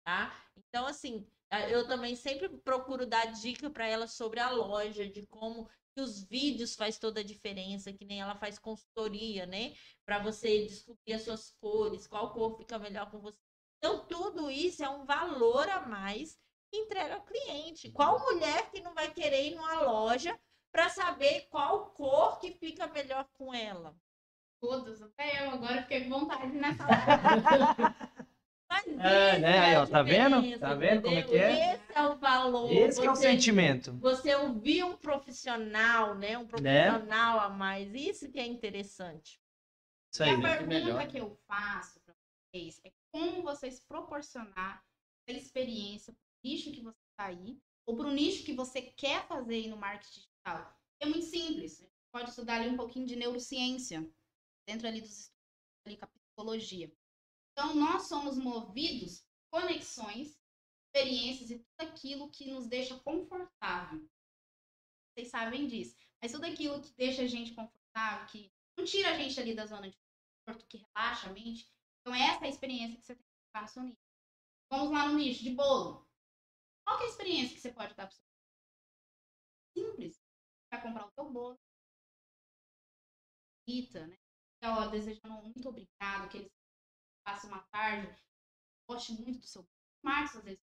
Tá? Então, assim, eu também sempre procuro dar dica para ela sobre a loja, de como que os vídeos faz toda a diferença, que nem ela faz consultoria, né? Para você descobrir as suas cores, qual cor fica melhor com você. Então, tudo isso é um valor a mais que entrega ao cliente. Qual mulher que não vai querer ir numa loja para saber qual cor que fica melhor com ela? Todas, até eu agora fiquei com vontade nessa Mas é, né? Aí, ó, tá vendo? Tá vendo como é que é? Esse é o valor. Esse você, é o sentimento. Você ouvir um profissional, né? Um né? profissional né? a mais. Isso que é interessante. Isso aí. E a né? pergunta que eu faço para vocês é como vocês proporcionar a experiência para o nicho que você está aí ou para o nicho que você quer fazer aí no marketing digital. É muito simples. Você pode estudar ali um pouquinho de neurociência dentro ali dos estudos ali com a psicologia. Então, nós somos movidos conexões, experiências e tudo aquilo que nos deixa confortável. Vocês sabem disso. Mas tudo aquilo que deixa a gente confortável, que não tira a gente ali da zona de conforto, que relaxa a mente. Então, essa é a experiência que você tem que colocar no seu nicho. Vamos lá no nicho de bolo. Qual é a experiência que você pode dar para o seu Simples. Para comprar o seu bolo. Rita, né? Ela desejando muito obrigado, que eles passe uma tarde, goste muito do seu Marcos, às vezes.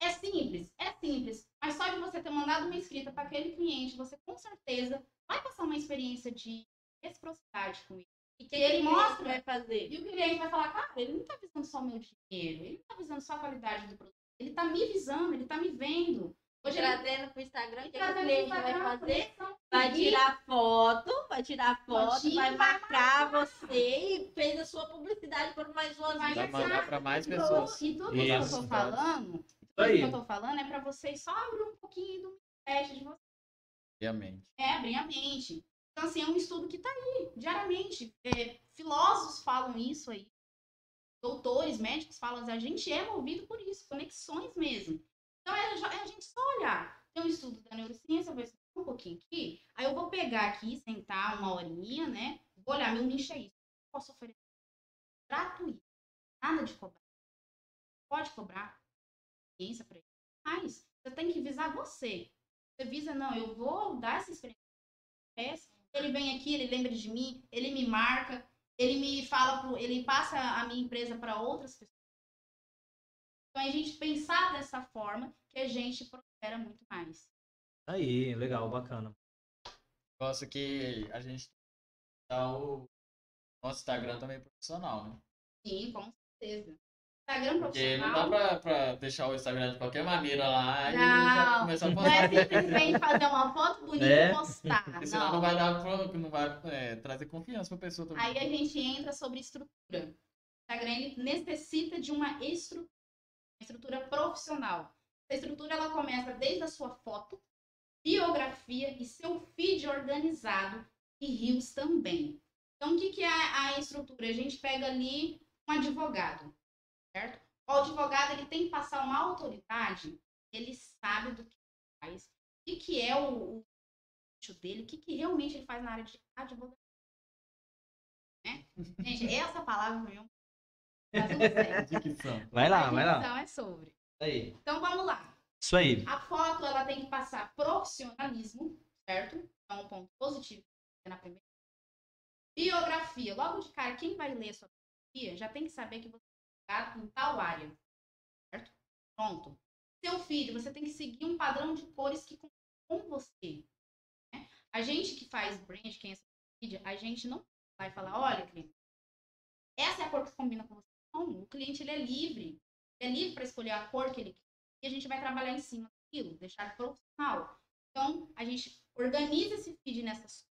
É simples, é simples. Mas só de você ter mandado uma escrita para aquele cliente, você com certeza vai passar uma experiência de reciprocidade com ele. E que ele mostra, vai fazer. E o cliente vai falar, cara, ele não está visando só o meu dinheiro, ele não está visando só a qualidade do produto. Ele está me visando, ele está me vendo. Hoje trazendo para o Instagram, o que o cliente vai fazer? Vai tirar foto, vai tirar foto, vai marcar você e fez a sua publicidade por mais uma vez. Vai mandar para mais pessoas. E tudo isso que eu estou falando, tudo que eu estou falando é para vocês só abrir um pouquinho do teste de vocês. Abrir a mente. É, abrir a mente. Então, assim, é um estudo que está aí, diariamente. É, filósofos falam isso aí. Doutores, médicos falam, a gente é movido por isso, conexões mesmo. Então é, é a gente só olhar. Tem um estudo da neurociência, eu vou estudar um pouquinho aqui. Aí eu vou pegar aqui, sentar uma horinha, né? Vou olhar, meu nicho é isso. Posso oferecer gratuito. Nada de cobrar. Pode cobrar. Experiência para ele. Mas você tem que visar você. Você visa, não, eu vou dar essa experiência. Ele vem aqui, ele lembra de mim, ele me marca, ele me fala, pro, ele passa a minha empresa para outras pessoas. Então, é a gente pensar dessa forma que a gente prospera muito mais. Aí, legal, bacana. Gosto que a gente tá o nosso Instagram também é profissional, né? Sim, com certeza. Instagram Porque não dá pra, pra, deixar o Instagram de qualquer maneira lá não, e já começar a postar. Não é simplesmente fazer uma foto bonita é. e postar. Porque senão não, não vai dar não vai é, trazer confiança pra pessoa também. Aí a gente entra sobre estrutura. O Instagram ele necessita de uma estrutura, estrutura profissional. Essa estrutura ela começa desde a sua foto, biografia e seu feed organizado e rios também. Então, o que, que é a estrutura? A gente pega ali um advogado, certo? O advogado ele tem que passar uma autoridade, ele sabe do que faz, o que é o, o dele, o que, que realmente ele faz na área de advocacia. Né? Gente, essa palavra Vai lá, vai lá. Então é sobre. Aí. Então vamos lá. Isso aí. A foto ela tem que passar profissionalismo, certo? Então um ponto positivo na primeira. Biografia. Logo de cara, quem vai ler sua biografia já tem que saber que você é em tal área. Certo? Pronto. Seu filho, você tem que seguir um padrão de cores que com você. Né? A gente que faz brand, quem é mídia, a gente não vai falar, olha, cliente, essa é a cor que combina com você. Não, o cliente ele é livre. Ele é livre para escolher a cor que ele quer. E a gente vai trabalhar em cima daquilo, deixar profissional. Então, a gente organiza esse feed nessas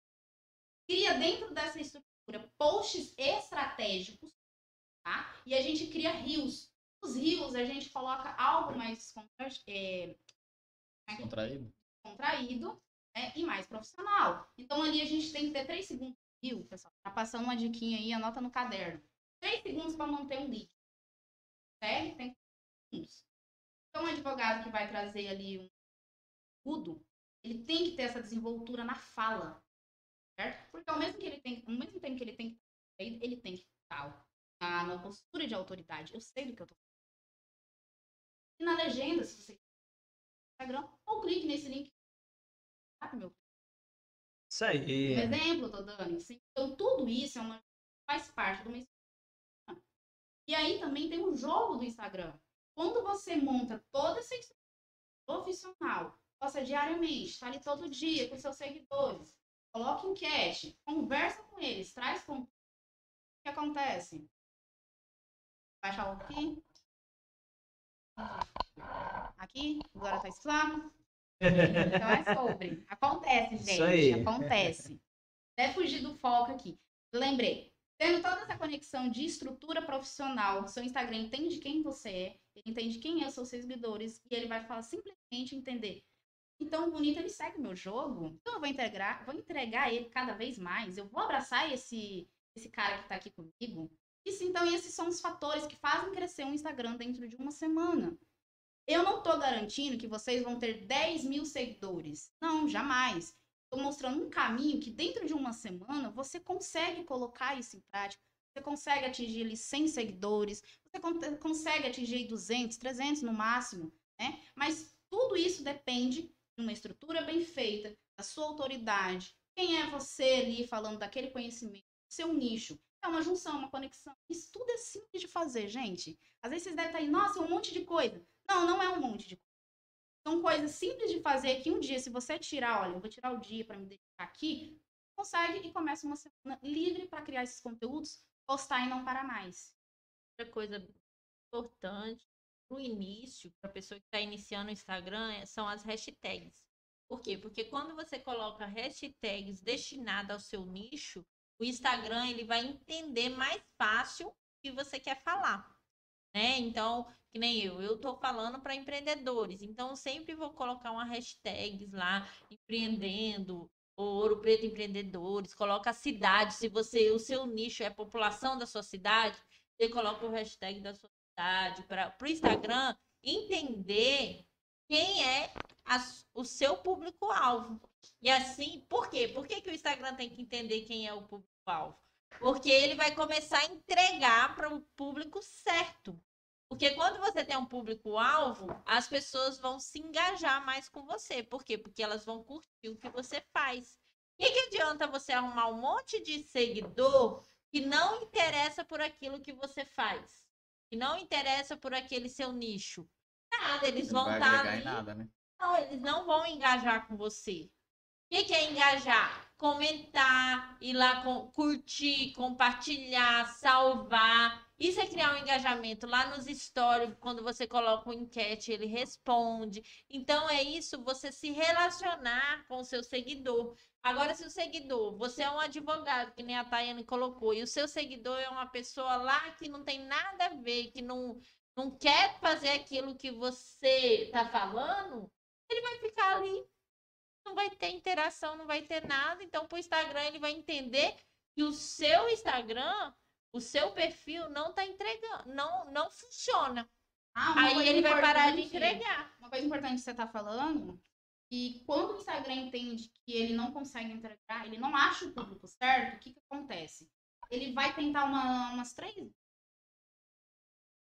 cria dentro dessa estrutura posts estratégicos, tá? E a gente cria rios. Os rios a gente coloca algo mais é, contraído, contraído né? e mais profissional. Então ali a gente tem que ter três segundos de rio, pessoal. Tá passando uma diquinha aí, anota no caderno. Três segundos para manter um lead. Certo? Tem segundos. Então, um advogado que vai trazer ali um tudo, ele tem que ter essa desenvoltura na fala certo? Porque ao mesmo que ele tem, ao mesmo tempo que ele tem ele tem que estar na, na postura de autoridade. Eu sei do que eu tô falando. E na legenda, se você Instagram, ou clique nesse link. Sabe, meu? Isso aí. Um exemplo, tô dando. Então, tudo isso é uma, faz parte do meu Instagram. E aí também tem o jogo do Instagram. Quando você monta toda essa profissional, posta diariamente, está ali todo dia com seus seguidores, coloque enquete, conversa com eles, traz com... O que acontece? Baixa aqui. Aqui, agora tá exclamando. Então é sobre. Acontece, gente. Acontece. Até fugir do foco aqui. Lembrei. Tendo toda essa conexão de estrutura profissional, seu Instagram entende quem você é, ele entende quem é, são seus seguidores, e ele vai falar simplesmente entender então, o bonito, ele segue meu jogo. Então, eu vou entregar, vou entregar ele cada vez mais. Eu vou abraçar esse, esse cara que está aqui comigo. Isso, então, esses são os fatores que fazem crescer um Instagram dentro de uma semana. Eu não estou garantindo que vocês vão ter 10 mil seguidores. Não, jamais. Mostrando um caminho que dentro de uma semana você consegue colocar isso em prática. Você consegue atingir ali 100 seguidores, você consegue atingir 200, 300 no máximo, né? Mas tudo isso depende uma estrutura bem feita, a sua autoridade, quem é você ali falando daquele conhecimento, seu nicho. É uma junção, uma conexão. Isso tudo é simples de fazer, gente. Às vezes vocês devem estar aí, nossa, é um monte de coisa. Não, não é um monte de coisa. São coisas simples de fazer que um dia, se você tirar, olha, eu vou tirar o dia para me dedicar aqui, consegue e começa uma semana livre para criar esses conteúdos, postar e não parar mais. Outra coisa importante no início, para a pessoa que está iniciando o Instagram, é, são as hashtags. Por quê? Porque quando você coloca hashtags destinadas ao seu nicho, o Instagram ele vai entender mais fácil o que você quer falar. Né? Então, que nem eu, eu estou falando para empreendedores, então sempre vou colocar uma hashtag lá, empreendendo, Ouro Preto Empreendedores, coloca a cidade, se você, o seu nicho é a população da sua cidade, você coloca o hashtag da sua para o Instagram entender quem é a, o seu público-alvo. E assim, por quê? Por que, que o Instagram tem que entender quem é o público-alvo? Porque ele vai começar a entregar para o público certo. Porque quando você tem um público-alvo, as pessoas vão se engajar mais com você. Por quê? Porque elas vão curtir o que você faz. O que, adianta você arrumar um monte de seguidor que não interessa por aquilo que você faz? que não interessa por aquele seu nicho. Nada, eles vão estar tá ali. Nada, né? Não, eles não vão engajar com você. O que, que é engajar? Comentar, ir lá curtir, compartilhar, salvar. Isso é criar um engajamento. Lá nos stories, quando você coloca uma enquete, ele responde. Então, é isso, você se relacionar com o seu seguidor. Agora, se o seguidor, você é um advogado, que nem a Tayane colocou, e o seu seguidor é uma pessoa lá que não tem nada a ver, que não, não quer fazer aquilo que você está falando, ele vai ficar ali. Não vai ter interação, não vai ter nada. Então, para o Instagram, ele vai entender que o seu Instagram, o seu perfil não está entregando, não, não funciona. Ah, Aí ele vai parar de entregar. Uma coisa importante que você está falando e quando o Instagram entende que ele não consegue entregar, ele não acha o público certo, o que, que acontece? Ele vai tentar uma, umas três.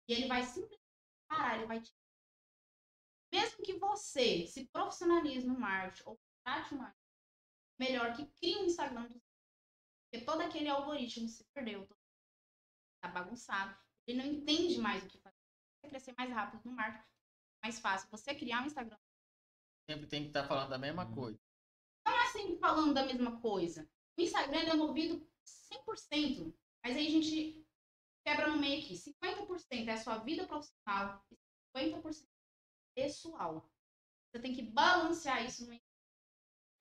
E ele vai simplesmente parar, ele vai te... Mesmo que você se profissionalize no marketing ou trate o marketing, melhor que crie um Instagram do porque todo aquele algoritmo se perdeu, tá bagunçado. Ele não entende mais o que fazer. Você crescer mais rápido no marketing, mais fácil. Você criar um Instagram sempre tem que estar tá falando da mesma uhum. coisa. Não é sempre falando da mesma coisa. O Instagram é movido 100%, mas aí a gente quebra no meio aqui. 50% é a sua vida profissional e 50% pessoal. Você tem que balancear isso no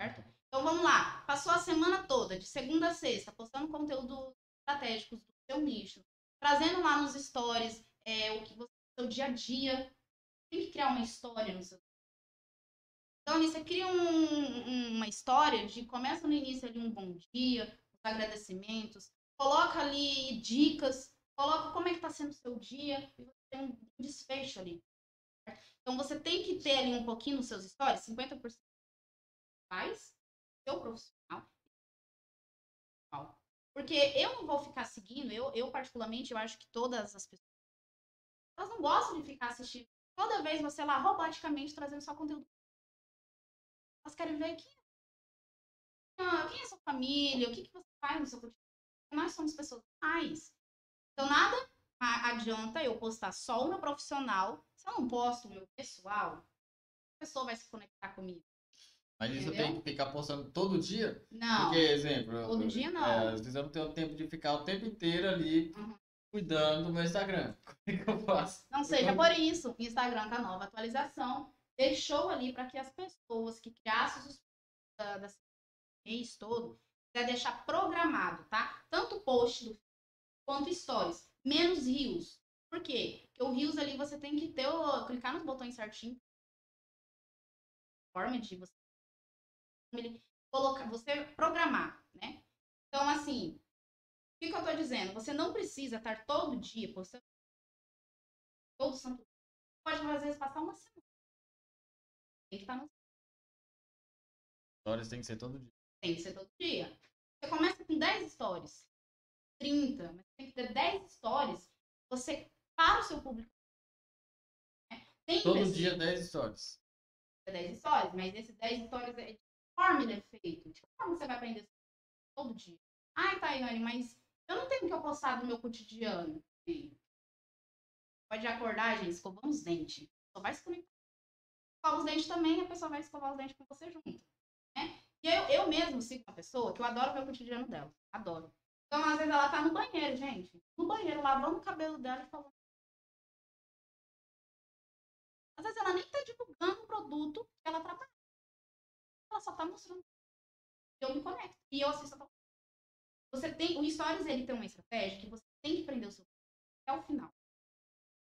certo? Então vamos lá. Passou a semana toda, de segunda a sexta, postando conteúdo estratégico do seu nicho, trazendo lá nos stories é, o que você seu dia a dia. Tem que criar uma história no seu então, ali você cria um, uma história de começa no início ali um bom dia, os agradecimentos, coloca ali dicas, coloca como é que está sendo o seu dia e você tem um desfecho ali. Então, você tem que ter ali um pouquinho nos seus stories, 50% faz, seu profissional. Porque eu não vou ficar seguindo, eu, eu particularmente, eu acho que todas as pessoas, elas não gostam de ficar assistindo toda vez você lá roboticamente trazendo só conteúdo elas querem ver quem, ah, quem é sua família, o que, que você faz no seu cotidiano. Nós somos pessoas mais. Então, nada adianta eu postar só o meu profissional. Se eu não posto o meu pessoal, a pessoa vai se conectar comigo. Mas isso tem que ficar postando todo dia? Não. Porque, exemplo, todo eu, dia não. É, às vezes eu não tenho tempo de ficar o tempo inteiro ali uhum. cuidando do meu Instagram. Como é que eu faço? Não seja por isso. O Instagram com a nova atualização deixou ali para que as pessoas que criassem os da, da mês todo, quiser deixar programado, tá? Tanto post do quanto stories, menos rios. Por quê? O rios ali você tem que ter o, clicar nos botões certinho. Forma de você colocar, você programar, né? Então assim, o que, que eu tô dizendo? Você não precisa estar todo dia postando todo santo. Pode às vezes passar uma semana tem que estar no. Stories tem que ser todo dia. Tem que ser todo dia. Você começa com 10 stories, 30, mas tem que ter 10 stories. Você para o seu público. Tem todo pessoas... dia 10 stories. 10 stories, mas esses 10 stories é de forma ele é feito. De forma você vai aprender todo dia. Ai, Tayane, mas eu não tenho que eu postar do meu cotidiano. Pode acordar, gente, escovando os dentes. Só vai se conectar escova os dentes também, a pessoa vai escovar os dentes com você junto. Né? E eu, eu mesmo sigo uma pessoa que eu adoro ver o cotidiano dela. Adoro. Então, às vezes, ela tá no banheiro, gente. No banheiro, lavando o cabelo dela e falando. Às vezes, ela nem tá divulgando o produto que ela trabalha. Ela só tá mostrando. Eu me conecto. E eu assisto a Você tem. O Stories, ele tem uma estratégia que você tem que prender o seu até o final.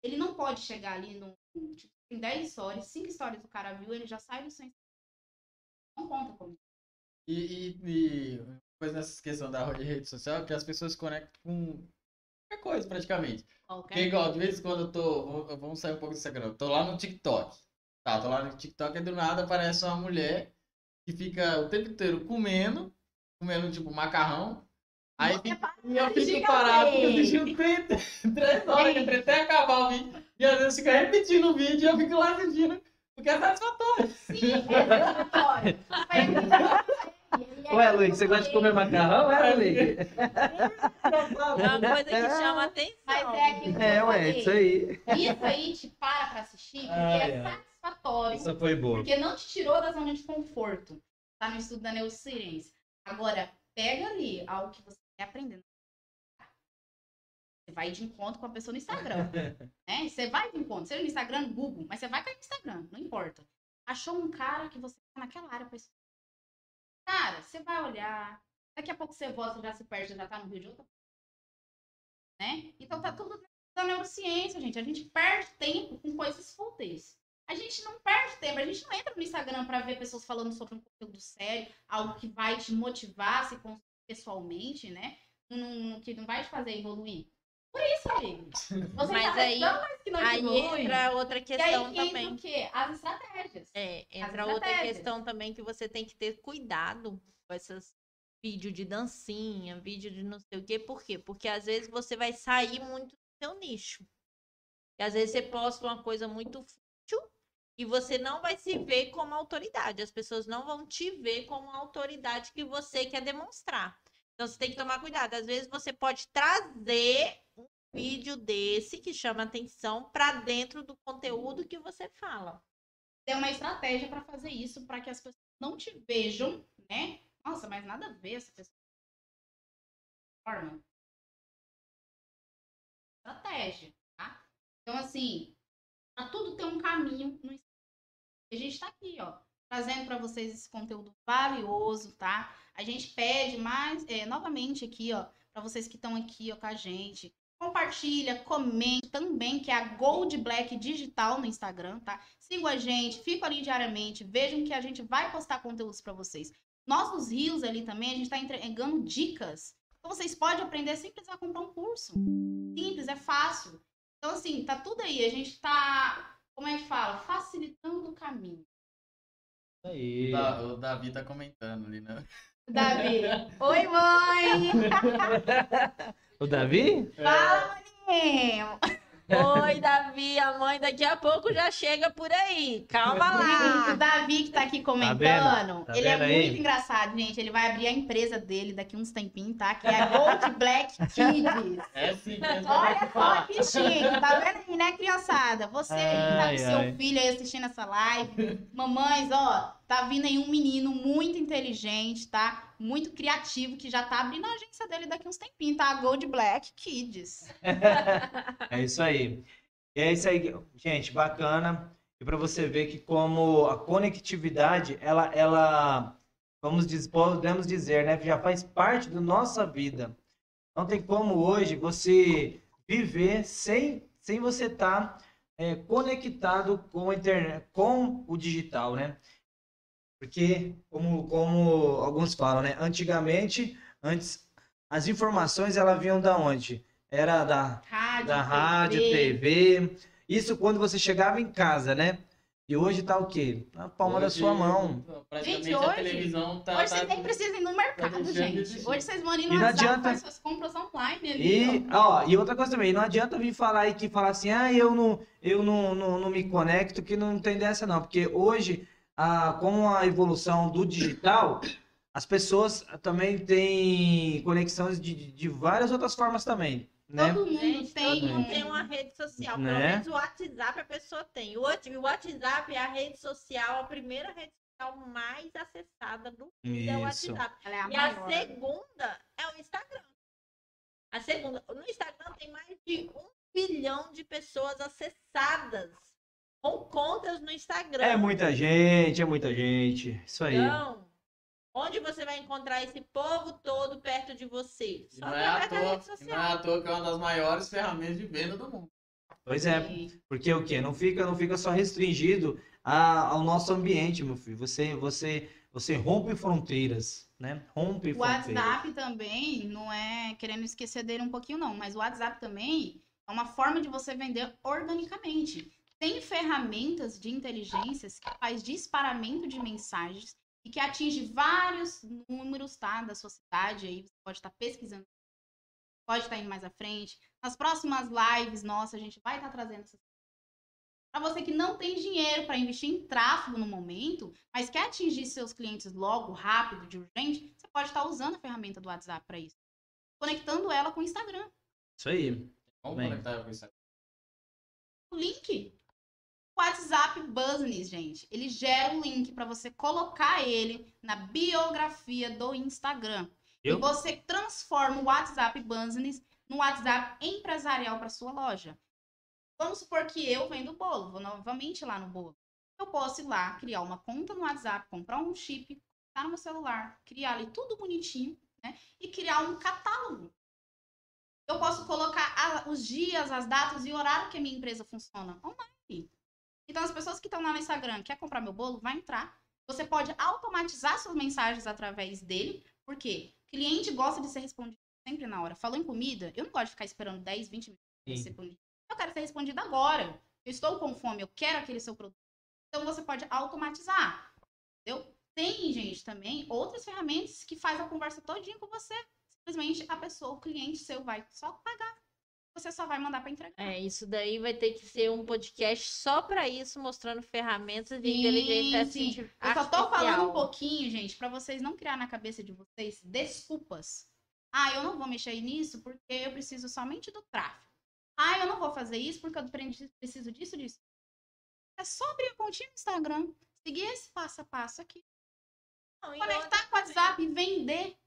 Ele não pode chegar ali no. Tipo, tem 10 stories, 5 stories o cara viu, ele já sai do seu Não conta comigo. E, e, e coisa nessa questão da rede social, que as pessoas conectam com qualquer coisa, praticamente. Qualquer Porque, igual, de vez em quando eu tô. Vamos sair um pouco do Instagram. Eu tô lá no TikTok. Tá, tô lá no TikTok e do nada aparece uma mulher que fica o tempo inteiro comendo, comendo tipo macarrão. Aí e eu fico parado, porque eu assistindo três horas, que até acabar o vídeo. E às vezes fica repetindo o vídeo e eu fico lá assistindo, porque é satisfatório. Sim, é satisfatório. Ué, Luiz, você gosta de comer macarrão, é, Luiz? É uma coisa que chama atenção. Mas é aquilo É, ué, isso aí. Isso aí te para pra assistir, porque ah, é, é satisfatório. Isso foi boa. Porque não te tirou da zona de conforto. Tá no estudo da neurociência. Agora, pega ali algo que você quer aprendendo Você vai de encontro com a pessoa no Instagram. né? Você vai de encontro, seja no Instagram, no Google, mas você vai cair no Instagram, não importa. Achou um cara que você tá naquela área pra Cara, você vai olhar. Daqui a pouco você volta, já se perde, já tá no Rio de outra. Né? Então tá tudo da neurociência, gente. A gente perde tempo com coisas fúteis. A gente não perde tempo, a gente não entra no Instagram para ver pessoas falando sobre um conteúdo sério, algo que vai te motivar, se pessoalmente, né? Um, que não vai te fazer evoluir. Por isso, amigo. Você Mas aí, aí entra outra questão e aí também. o quê? As estratégias. É, entra outra questão também que você tem que ter cuidado com esses vídeos de dancinha, vídeo de não sei o quê. Por quê? Porque às vezes você vai sair muito do seu nicho. E às vezes você posta uma coisa muito fútil e você não vai se ver como autoridade. As pessoas não vão te ver como a autoridade que você quer demonstrar. Então você tem que tomar cuidado. Às vezes você pode trazer vídeo desse que chama atenção para dentro do conteúdo que você fala. Tem uma estratégia para fazer isso, para que as pessoas não te vejam, né? Nossa, mas nada a ver essa pessoa. Forma. Estratégia, tá? Então, assim, para tudo tem um caminho no A gente está aqui, ó, trazendo para vocês esse conteúdo valioso, tá? A gente pede mais, é, novamente aqui, ó, para vocês que estão aqui ó, com a gente. Compartilha, comente também, que é a Gold Black Digital no Instagram, tá? Sigam a gente, fico ali diariamente, vejam que a gente vai postar conteúdos para vocês. Nossos rios ali também, a gente está entregando dicas. Então vocês podem aprender sem precisar comprar um curso. Simples, é fácil. Então, assim, tá tudo aí. A gente tá, como é que fala? Facilitando o caminho. Aí. O Davi tá comentando ali, né? Davi. Oi, mãe! o Davi? Fala, maninho! Oi, Davi, a mãe daqui a pouco já chega por aí. Calma lá. O Davi que tá aqui comentando, tá tá ele é aí? muito engraçado, gente. Ele vai abrir a empresa dele daqui uns tempinhos, tá? Que é a Gold Black Kids. É sim, mesmo. Olha só que chique, tá vendo aí, né, criançada? Você ai, que tá com seu filho aí assistindo essa live. Mamães, ó, tá vindo aí um menino muito inteligente, tá? Muito criativo, que já tá abrindo a agência dele daqui uns tempinhos, tá? Gold Black Kids. é isso aí. E é isso aí, gente, bacana. E para você ver que como a conectividade, ela, ela vamos dizer, podemos dizer, né, já faz parte da nossa vida. Não tem como hoje você viver sem, sem você estar tá, é, conectado com a internet, com o digital, né? Porque, como, como alguns falam, né? Antigamente, antes, as informações elas vinham da onde? Era da rádio, da rádio TV. TV. Isso quando você chegava em casa, né? E hoje tá o quê? Na palma hoje, da sua mão. Praticamente gente, hoje, a televisão tá. Hoje tá, vocês nem precisam ir no mercado, gente. Hoje vocês vão ir no WhatsApp, adianta... faz suas compras online ali. E, ó, e outra coisa também, não adianta vir falar aí que falar assim, ah, eu não, eu não, não, não me conecto, que não tem dessa não. Porque hoje a, com a evolução do digital, as pessoas também têm conexões de, de várias outras formas também. Né? Todo mundo Gente, tem. Todo mundo tem uma rede social. Né? Pelo menos o WhatsApp a pessoa tem. O WhatsApp é a rede social, a primeira rede social mais acessada do mundo é o WhatsApp. É a e maior. a segunda é o Instagram. A segunda, no Instagram tem mais de um bilhão de pessoas acessadas contas no Instagram. É muita gente, é muita gente. Isso aí. Então, onde você vai encontrar esse povo todo perto de você? Só não, é à toa, não é à toa que é uma das maiores ferramentas de venda do mundo. Pois é, porque o quê? Não fica, não fica só restringido a, ao nosso ambiente, meu filho. Você, você, você rompe fronteiras, né? Rompe o fronteiras. O WhatsApp também, não é querendo esquecer dele um pouquinho não, mas o WhatsApp também é uma forma de você vender organicamente. Tem ferramentas de inteligências que faz disparamento de mensagens e que atinge vários números, tá, da sua cidade. Aí você pode estar pesquisando, pode estar indo mais à frente. Nas próximas lives, nossa, a gente vai estar trazendo essas para você que não tem dinheiro para investir em tráfego no momento, mas quer atingir seus clientes logo, rápido, de urgente, você pode estar usando a ferramenta do WhatsApp para isso. Conectando ela com o Instagram. Isso aí. Vamos Bem. conectar com o Instagram. O link WhatsApp Business, gente. Ele gera um link para você colocar ele na biografia do Instagram. Eu? E você transforma o WhatsApp Business no WhatsApp empresarial para sua loja. Vamos supor que eu vendo bolo, vou novamente lá no bolo. Eu posso ir lá, criar uma conta no WhatsApp, comprar um chip, colocar no meu celular, criar ali tudo bonitinho, né? E criar um catálogo. Eu posso colocar os dias, as datas e o horário que a minha empresa funciona online. Então, as pessoas que estão lá no Instagram, quer comprar meu bolo, vai entrar. Você pode automatizar suas mensagens através dele, porque cliente gosta de ser respondido sempre na hora. Falou em comida, eu não gosto de ficar esperando 10, 20 minutos para ser respondido. Eu quero ser respondido agora. Eu estou com fome, eu quero aquele seu produto. Então, você pode automatizar. Entendeu? Tem, gente, também outras ferramentas que faz a conversa todinha com você. Simplesmente a pessoa, o cliente seu vai só pagar. Você só vai mandar para entregar. É, isso daí vai ter que ser um podcast só para isso, mostrando ferramentas de sim, inteligência sim. artificial. Eu só tô falando um pouquinho, gente, para vocês não criar na cabeça de vocês desculpas. Ah, eu não vou mexer nisso porque eu preciso somente do tráfego. Ah, eu não vou fazer isso porque eu preciso disso, disso. É só abrir a continha no Instagram, seguir esse passo a passo aqui. Não, conectar com o WhatsApp e vender.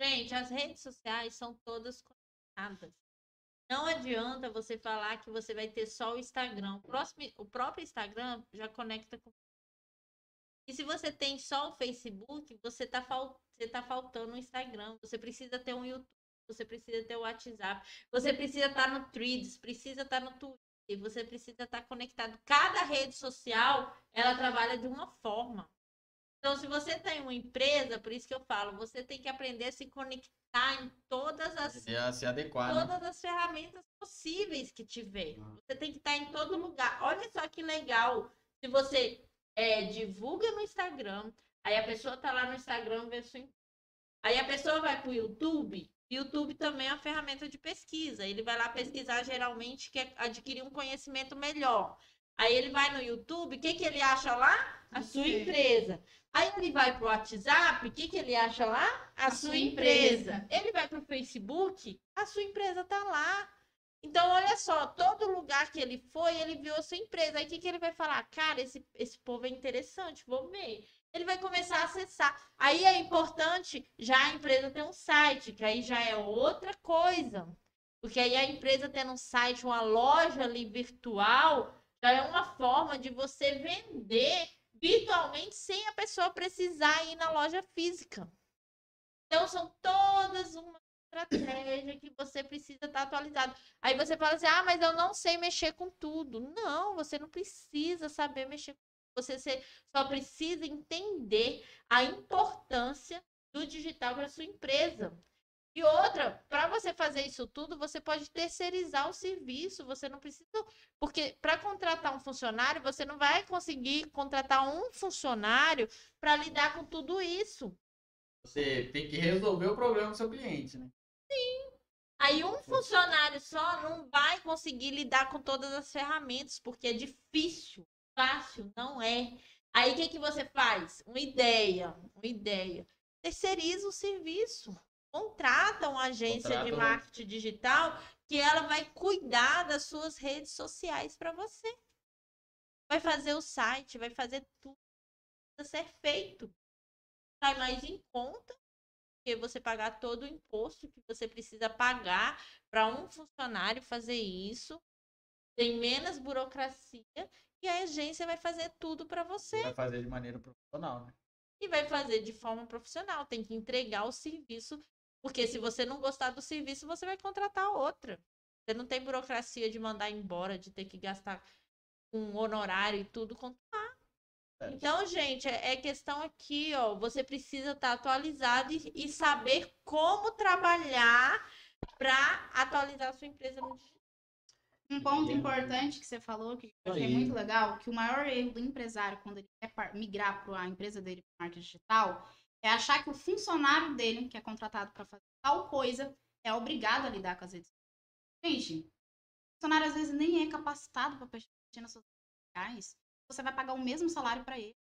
Gente, as redes sociais são todas conectadas. Não adianta você falar que você vai ter só o Instagram. O, próximo, o próprio Instagram já conecta com. E se você tem só o Facebook, você está fal... você tá faltando o Instagram. Você precisa ter um YouTube, você precisa ter o WhatsApp, você precisa estar tá no Threads, precisa estar tá no Twitter, você precisa estar tá conectado. Cada rede social, ela trabalha de uma forma. Então, se você tem uma empresa, por isso que eu falo, você tem que aprender a se conectar em todas as é se adequar, né? todas né? as ferramentas possíveis que tiver. Uhum. Você tem que estar em todo lugar. Olha só que legal. Se você é, divulga no Instagram, aí a pessoa tá lá no Instagram vê sua Aí a pessoa vai pro YouTube. YouTube também é uma ferramenta de pesquisa. Ele vai lá pesquisar geralmente quer adquirir um conhecimento melhor. Aí ele vai no YouTube, o que, que ele acha lá? A sua empresa. Aí ele vai para o WhatsApp, o que, que ele acha lá? A, a sua, empresa. empresa. Ele vai para o Facebook, a sua empresa está lá. Então, olha só, todo lugar que ele foi, ele viu a sua empresa. Aí o que, que ele vai falar? Cara, esse, esse povo é interessante, vou ver. Ele vai começar a acessar. Aí é importante já a empresa ter um site, que aí já é outra coisa. Porque aí a empresa tendo um site, uma loja ali virtual, já é uma forma de você vender virtualmente sem a pessoa precisar ir na loja física. Então, são todas uma estratégia que você precisa estar atualizado. Aí você fala assim: ah, mas eu não sei mexer com tudo. Não, você não precisa saber mexer com você só precisa entender a importância do digital para sua empresa. E outra, para você fazer isso tudo, você pode terceirizar o serviço. Você não precisa. Porque para contratar um funcionário, você não vai conseguir contratar um funcionário para lidar com tudo isso. Você tem que resolver o problema do seu cliente, né? Sim. Aí um funcionário só não vai conseguir lidar com todas as ferramentas, porque é difícil. Fácil, não é. Aí o que, que você faz? Uma ideia, uma ideia. Terceiriza o serviço contrata uma agência Contrata, de marketing digital que ela vai cuidar das suas redes sociais para você. Vai fazer o site, vai fazer tudo a ser feito. Sai mais em conta que você pagar todo o imposto que você precisa pagar para um funcionário fazer isso. Tem menos burocracia e a agência vai fazer tudo para você. Vai fazer de maneira profissional, né? E vai fazer de forma profissional. Tem que entregar o serviço porque se você não gostar do serviço, você vai contratar outra. Você não tem burocracia de mandar embora, de ter que gastar um honorário e tudo contar. É. Então, gente, é, é questão aqui, ó. Você precisa estar atualizado e, e saber como trabalhar para atualizar a sua empresa no digital. Um ponto importante que você falou, que eu achei muito legal, que o maior erro do empresário quando ele quer migrar para a empresa dele para marketing digital é achar que o funcionário dele, que é contratado para fazer tal coisa, é obrigado a lidar com as redes sociais. Gente, o funcionário às vezes nem é capacitado para mexer nas suas redes sociais. Você vai pagar o mesmo salário para ele.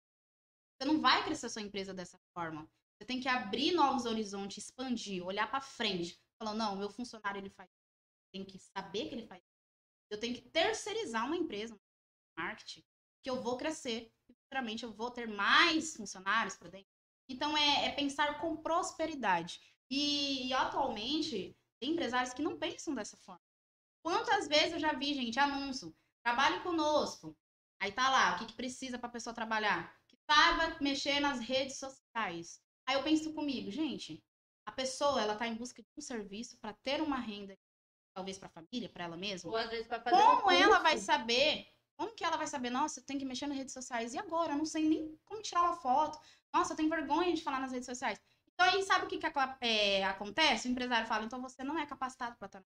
Você não vai crescer sua empresa dessa forma. Você tem que abrir novos horizontes, expandir, olhar para frente. Falar, não, meu funcionário ele faz. Tem que saber que ele faz. Eu tenho que terceirizar uma empresa, marketing, que eu vou crescer. E futuramente eu vou ter mais funcionários para dentro então, é, é, pensar com prosperidade. E, e atualmente, Tem empresários que não pensam dessa forma. Quantas vezes eu já vi, gente, anúncio, trabalhe conosco. Aí tá lá, o que, que precisa para a pessoa trabalhar? Que saiba mexer nas redes sociais. Aí eu penso comigo, gente, a pessoa ela tá em busca de um serviço para ter uma renda, talvez para a família, para ela mesma. Ou às vezes para fazer Como um ela vai saber? Como que ela vai saber? Nossa, eu tenho que mexer nas redes sociais. E agora? Eu não sei nem como tirar uma foto. Nossa, eu tenho vergonha de falar nas redes sociais. Então aí sabe o que, que é, acontece? O empresário fala, então você não é capacitado para estar.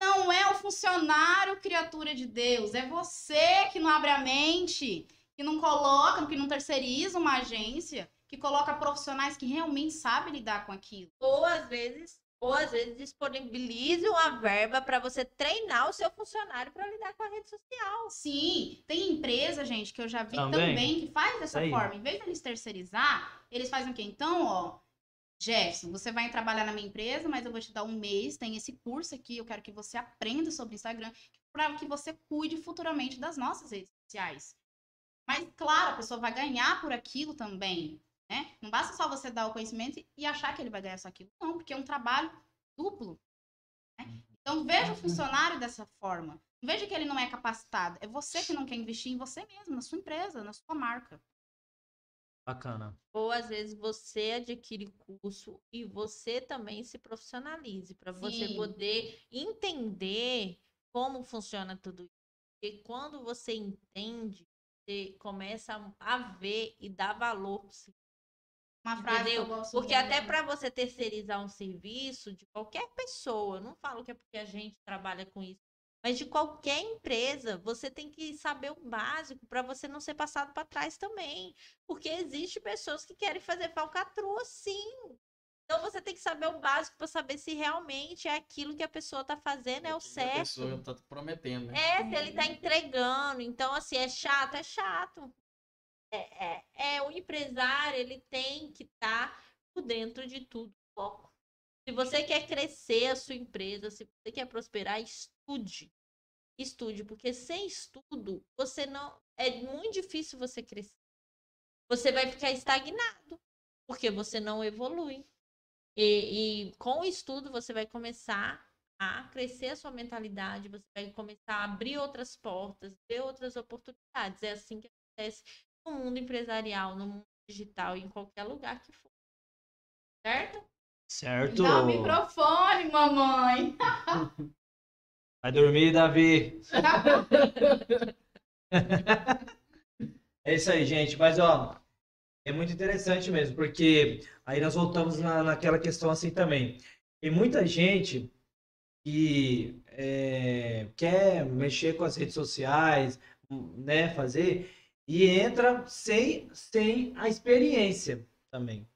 Não é o funcionário criatura de Deus, é você que não abre a mente, que não coloca, que não terceiriza uma agência, que coloca profissionais que realmente sabem lidar com aquilo. Ou às vezes, ou às vezes disponibilize uma verba para você treinar o seu funcionário para lidar com a rede social. Sim, tem empresa, gente, que eu já vi Também. também, que faz dessa Aí. forma. Em vez deles terceirizar, eles fazem o quê? Então, ó, Jefferson, você vai trabalhar na minha empresa, mas eu vou te dar um mês, tem esse curso aqui, eu quero que você aprenda sobre Instagram, para que você cuide futuramente das nossas redes sociais. Mas, claro, a pessoa vai ganhar por aquilo também, né? Não basta só você dar o conhecimento e achar que ele vai ganhar só aquilo. Não, porque é um trabalho duplo. né? Então, veja o funcionário dessa forma. Não veja que ele não é capacitado. É você que não quer investir em você mesmo, na sua empresa, na sua marca. Bacana. Ou às vezes você adquire curso e você também se profissionalize para você poder entender como funciona tudo isso. Porque quando você entende, você começa a ver e dar valor Uma frase Entendeu? que eu gosto Porque muito. até para você terceirizar um serviço de qualquer pessoa, não falo que é porque a gente trabalha com isso, mas de qualquer empresa, você tem que saber o básico para você não ser passado para trás também. Porque existe pessoas que querem fazer falcatrua, sim. Então você tem que saber o básico para saber se realmente é aquilo que a pessoa está fazendo é o A certo. pessoa tá prometendo, né? É, se ele tá entregando. Então, assim, é chato, é chato. É, é, é, o empresário, ele tem que estar por dentro de tudo um pouco. Se você quer crescer a sua empresa, se você quer prosperar, estude. Estude, porque sem estudo, você não. É muito difícil você crescer. Você vai ficar estagnado, porque você não evolui. E, e com o estudo, você vai começar a crescer a sua mentalidade, você vai começar a abrir outras portas, ver outras oportunidades. É assim que acontece no mundo empresarial, no mundo digital, em qualquer lugar que for. Certo? Certo. Dá o microfone, mamãe. Vai dormir, Davi. É isso aí, gente. Mas, ó, é muito interessante mesmo, porque aí nós voltamos na, naquela questão assim também. Tem muita gente que é, quer mexer com as redes sociais, né, fazer, e entra sem, sem a experiência também.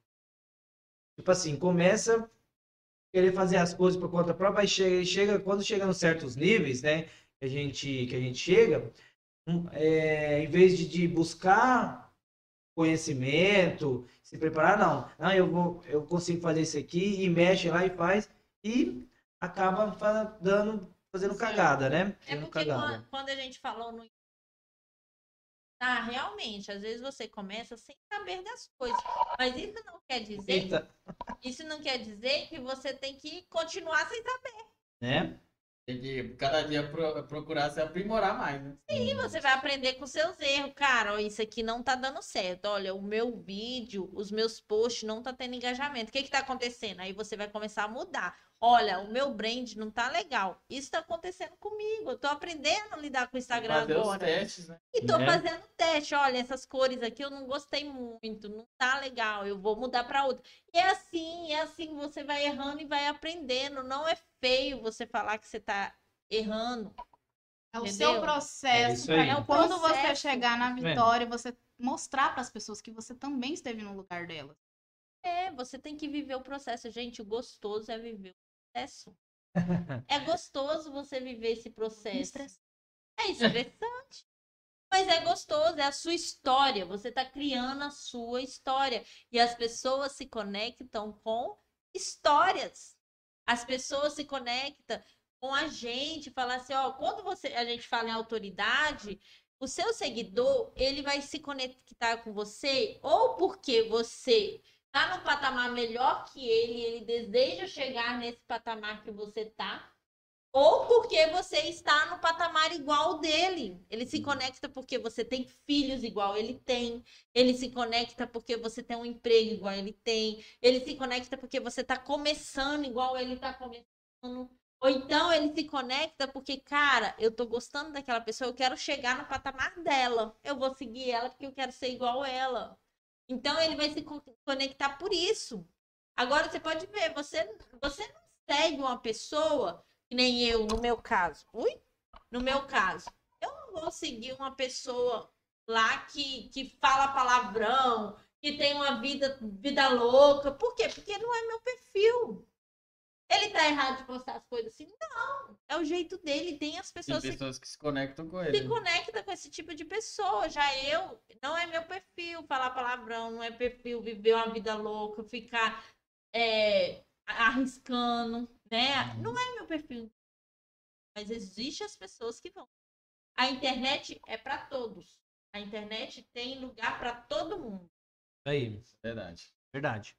Tipo assim, começa a querer fazer as coisas por conta própria, aí chega, chega quando chega nos certos níveis, né, que a gente, que a gente chega, um, é, em vez de, de buscar conhecimento, se preparar, não. Não, eu vou, eu consigo fazer isso aqui e mexe lá e faz e acaba dando, fazendo cagada, né? É porque quando, quando a gente falou no. Ah, realmente, às vezes você começa sem saber das coisas. Mas isso não quer dizer. Eita, Isso não quer dizer que você tem que continuar sem saber. né? Tem que cada dia pro- procurar se aprimorar mais, né? E você vai aprender com seus erros. Cara, ó, isso aqui não tá dando certo. Olha, o meu vídeo, os meus posts não tá tendo engajamento. O que que tá acontecendo? Aí você vai começar a mudar. Olha, o meu brand não tá legal. Isso tá acontecendo comigo. Eu tô aprendendo a lidar com o Instagram Fazer os agora. testes, né? E tô Né? fazendo teste. Olha, essas cores aqui eu não gostei muito, não tá legal. Eu vou mudar para outra. E é assim, é assim, você vai errando e vai aprendendo. Não é feio você falar que você tá errando. É o Entendeu? seu processo. É. É Quando você processo. chegar na Vendo? vitória, você mostrar para as pessoas que você também esteve no lugar delas. É, você tem que viver o processo. Gente, o gostoso é viver o processo. É gostoso você viver esse processo. É estressante. Mas é gostoso, é a sua história. Você está criando a sua história. E as pessoas se conectam com histórias. As pessoas se conectam com a gente. Falar assim, ó, quando você, a gente fala em autoridade, o seu seguidor, ele vai se conectar com você ou porque você tá no patamar melhor que ele, ele deseja chegar nesse patamar que você tá, ou porque você está no patamar igual dele. Ele se conecta porque você tem filhos igual ele tem. Ele se conecta porque você tem um emprego igual ele tem. Ele se conecta porque você está começando igual ele está começando. Ou então ele se conecta porque, cara, eu tô gostando daquela pessoa, eu quero chegar no patamar dela. Eu vou seguir ela porque eu quero ser igual ela. Então ele vai se conectar por isso. Agora você pode ver, você, você não segue uma pessoa, que nem eu, no meu caso. Ui? No meu caso. Eu não vou seguir uma pessoa lá que, que fala palavrão, que tem uma vida, vida louca. Por quê? Porque não é meu perfil. Ele tá errado de postar as coisas assim? Não. É o jeito dele. Tem as pessoas, Tem pessoas que se conectam com ele. Se conecta com esse tipo de pessoa. Já eu, não é meu perfil falar palavrão, não é perfil viver uma vida louca, ficar é, arriscando, né? Uhum. Não é meu perfil. Mas existe as pessoas que vão. A internet é para todos. A internet tem lugar para todo mundo. Aí. Verdade. Verdade.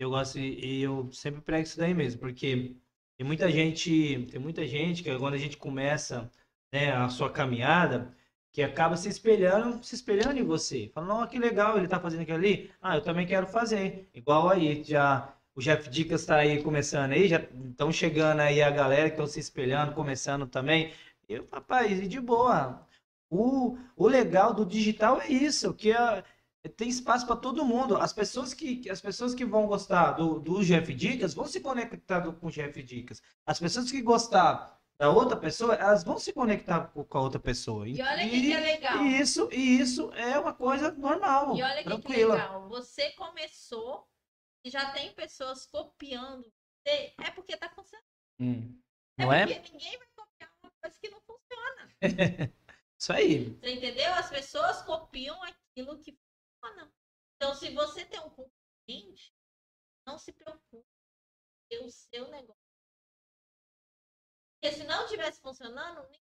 Eu gosto e eu sempre prego isso daí mesmo, porque tem muita gente, tem muita gente que quando a gente começa né, a sua caminhada, que acaba se espelhando, se espelhando em você. Falando, oh, que legal, ele tá fazendo aquilo ali. Ah, eu também quero fazer. Igual aí, já o Jeff Dicas está aí começando aí, já estão chegando aí a galera que estão se espelhando, começando também. Eu, rapaz, e de boa. O, o legal do digital é isso, que é, tem espaço para todo mundo. As pessoas que, as pessoas que vão gostar do, do Jeff Dicas vão se conectar com o Jeff Dicas. As pessoas que gostar da outra pessoa, elas vão se conectar com a outra pessoa. E olha que, que é legal. E isso, e isso é uma coisa normal. E olha que, que legal. Você começou e já tem pessoas copiando. É porque tá funcionando. Hum. É não é? Porque ninguém vai copiar uma coisa que não funciona. isso aí. Você entendeu? As pessoas copiam aquilo que funciona. Então, se você tem um concorrente, não se preocupe. O seu negócio. Porque se não tivesse funcionando, nem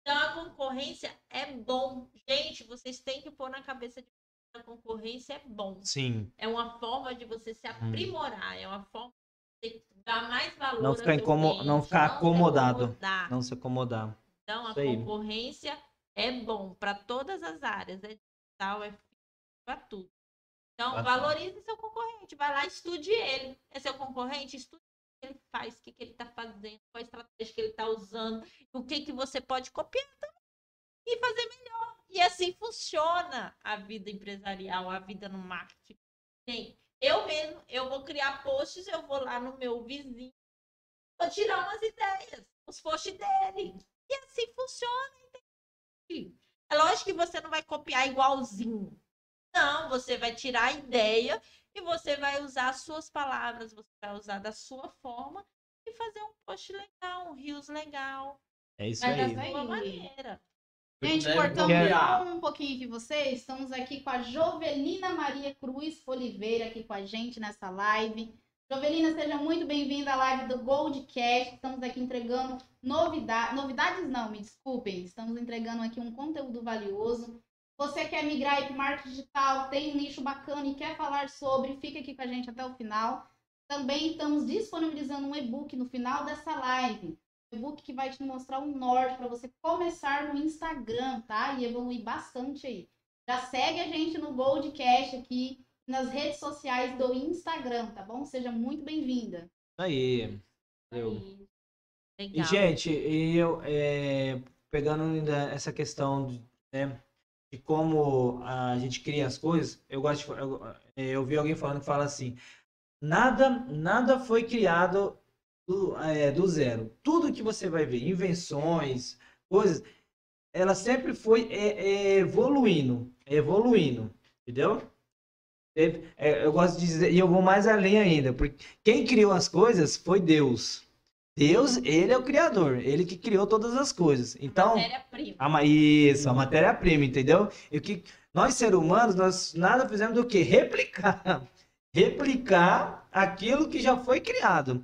então a concorrência é bom. Gente, vocês têm que pôr na cabeça de a concorrência é bom. Sim. É uma forma de você se hum. aprimorar, hum. é uma forma de dar mais valor. Não ficar, incomo... não ficar não acomodado. Não se acomodar. Então a concorrência é bom para todas as áreas, é digital, é para tudo. Então, valorize seu concorrente, vai lá, estude ele. É seu concorrente, estude o que ele faz, o que, que ele está fazendo, qual a estratégia que ele está usando, o que, que você pode copiar também e fazer melhor. E assim funciona a vida empresarial, a vida no marketing. Sim, eu mesmo, eu vou criar posts, eu vou lá no meu vizinho, vou tirar umas ideias, os posts dele. E assim funciona, é lógico que você não vai copiar igualzinho. Não, você vai tirar a ideia e você vai usar as suas palavras, você vai usar da sua forma e fazer um post legal, um rios legal. É isso aí. Da sua maneira. Gente, cortando um pouquinho de vocês, estamos aqui com a Jovelina Maria Cruz Oliveira aqui com a gente nessa live. Jovelina, seja muito bem-vinda à live do Goldcast. Estamos aqui entregando novidades. Novidades não, me desculpem. Estamos entregando aqui um conteúdo valioso. Você quer migrar para o marketing digital, tem um nicho bacana e quer falar sobre, fica aqui com a gente até o final. Também estamos disponibilizando um e-book no final dessa live. Um e-book que vai te mostrar um norte para você começar no Instagram, tá? E evoluir bastante aí. Já segue a gente no Goldcast aqui nas redes sociais do Instagram, tá bom? Seja muito bem-vinda. Aí. Eu. E, gente, eu é, pegando ainda essa questão de, né, de como a gente cria as coisas, eu gosto de, eu, eu vi alguém falando que fala assim, nada, nada foi criado do, é, do zero. Tudo que você vai ver, invenções, coisas, ela sempre foi é, é, evoluindo, evoluindo, entendeu? É, eu gosto de dizer, e eu vou mais além ainda, porque quem criou as coisas foi Deus. Deus, ele é o criador, ele que criou todas as coisas. Então, matéria-prima. Isso, a matéria-prima, entendeu? E o que nós seres humanos, nós nada fizemos do que replicar, replicar aquilo que já foi criado.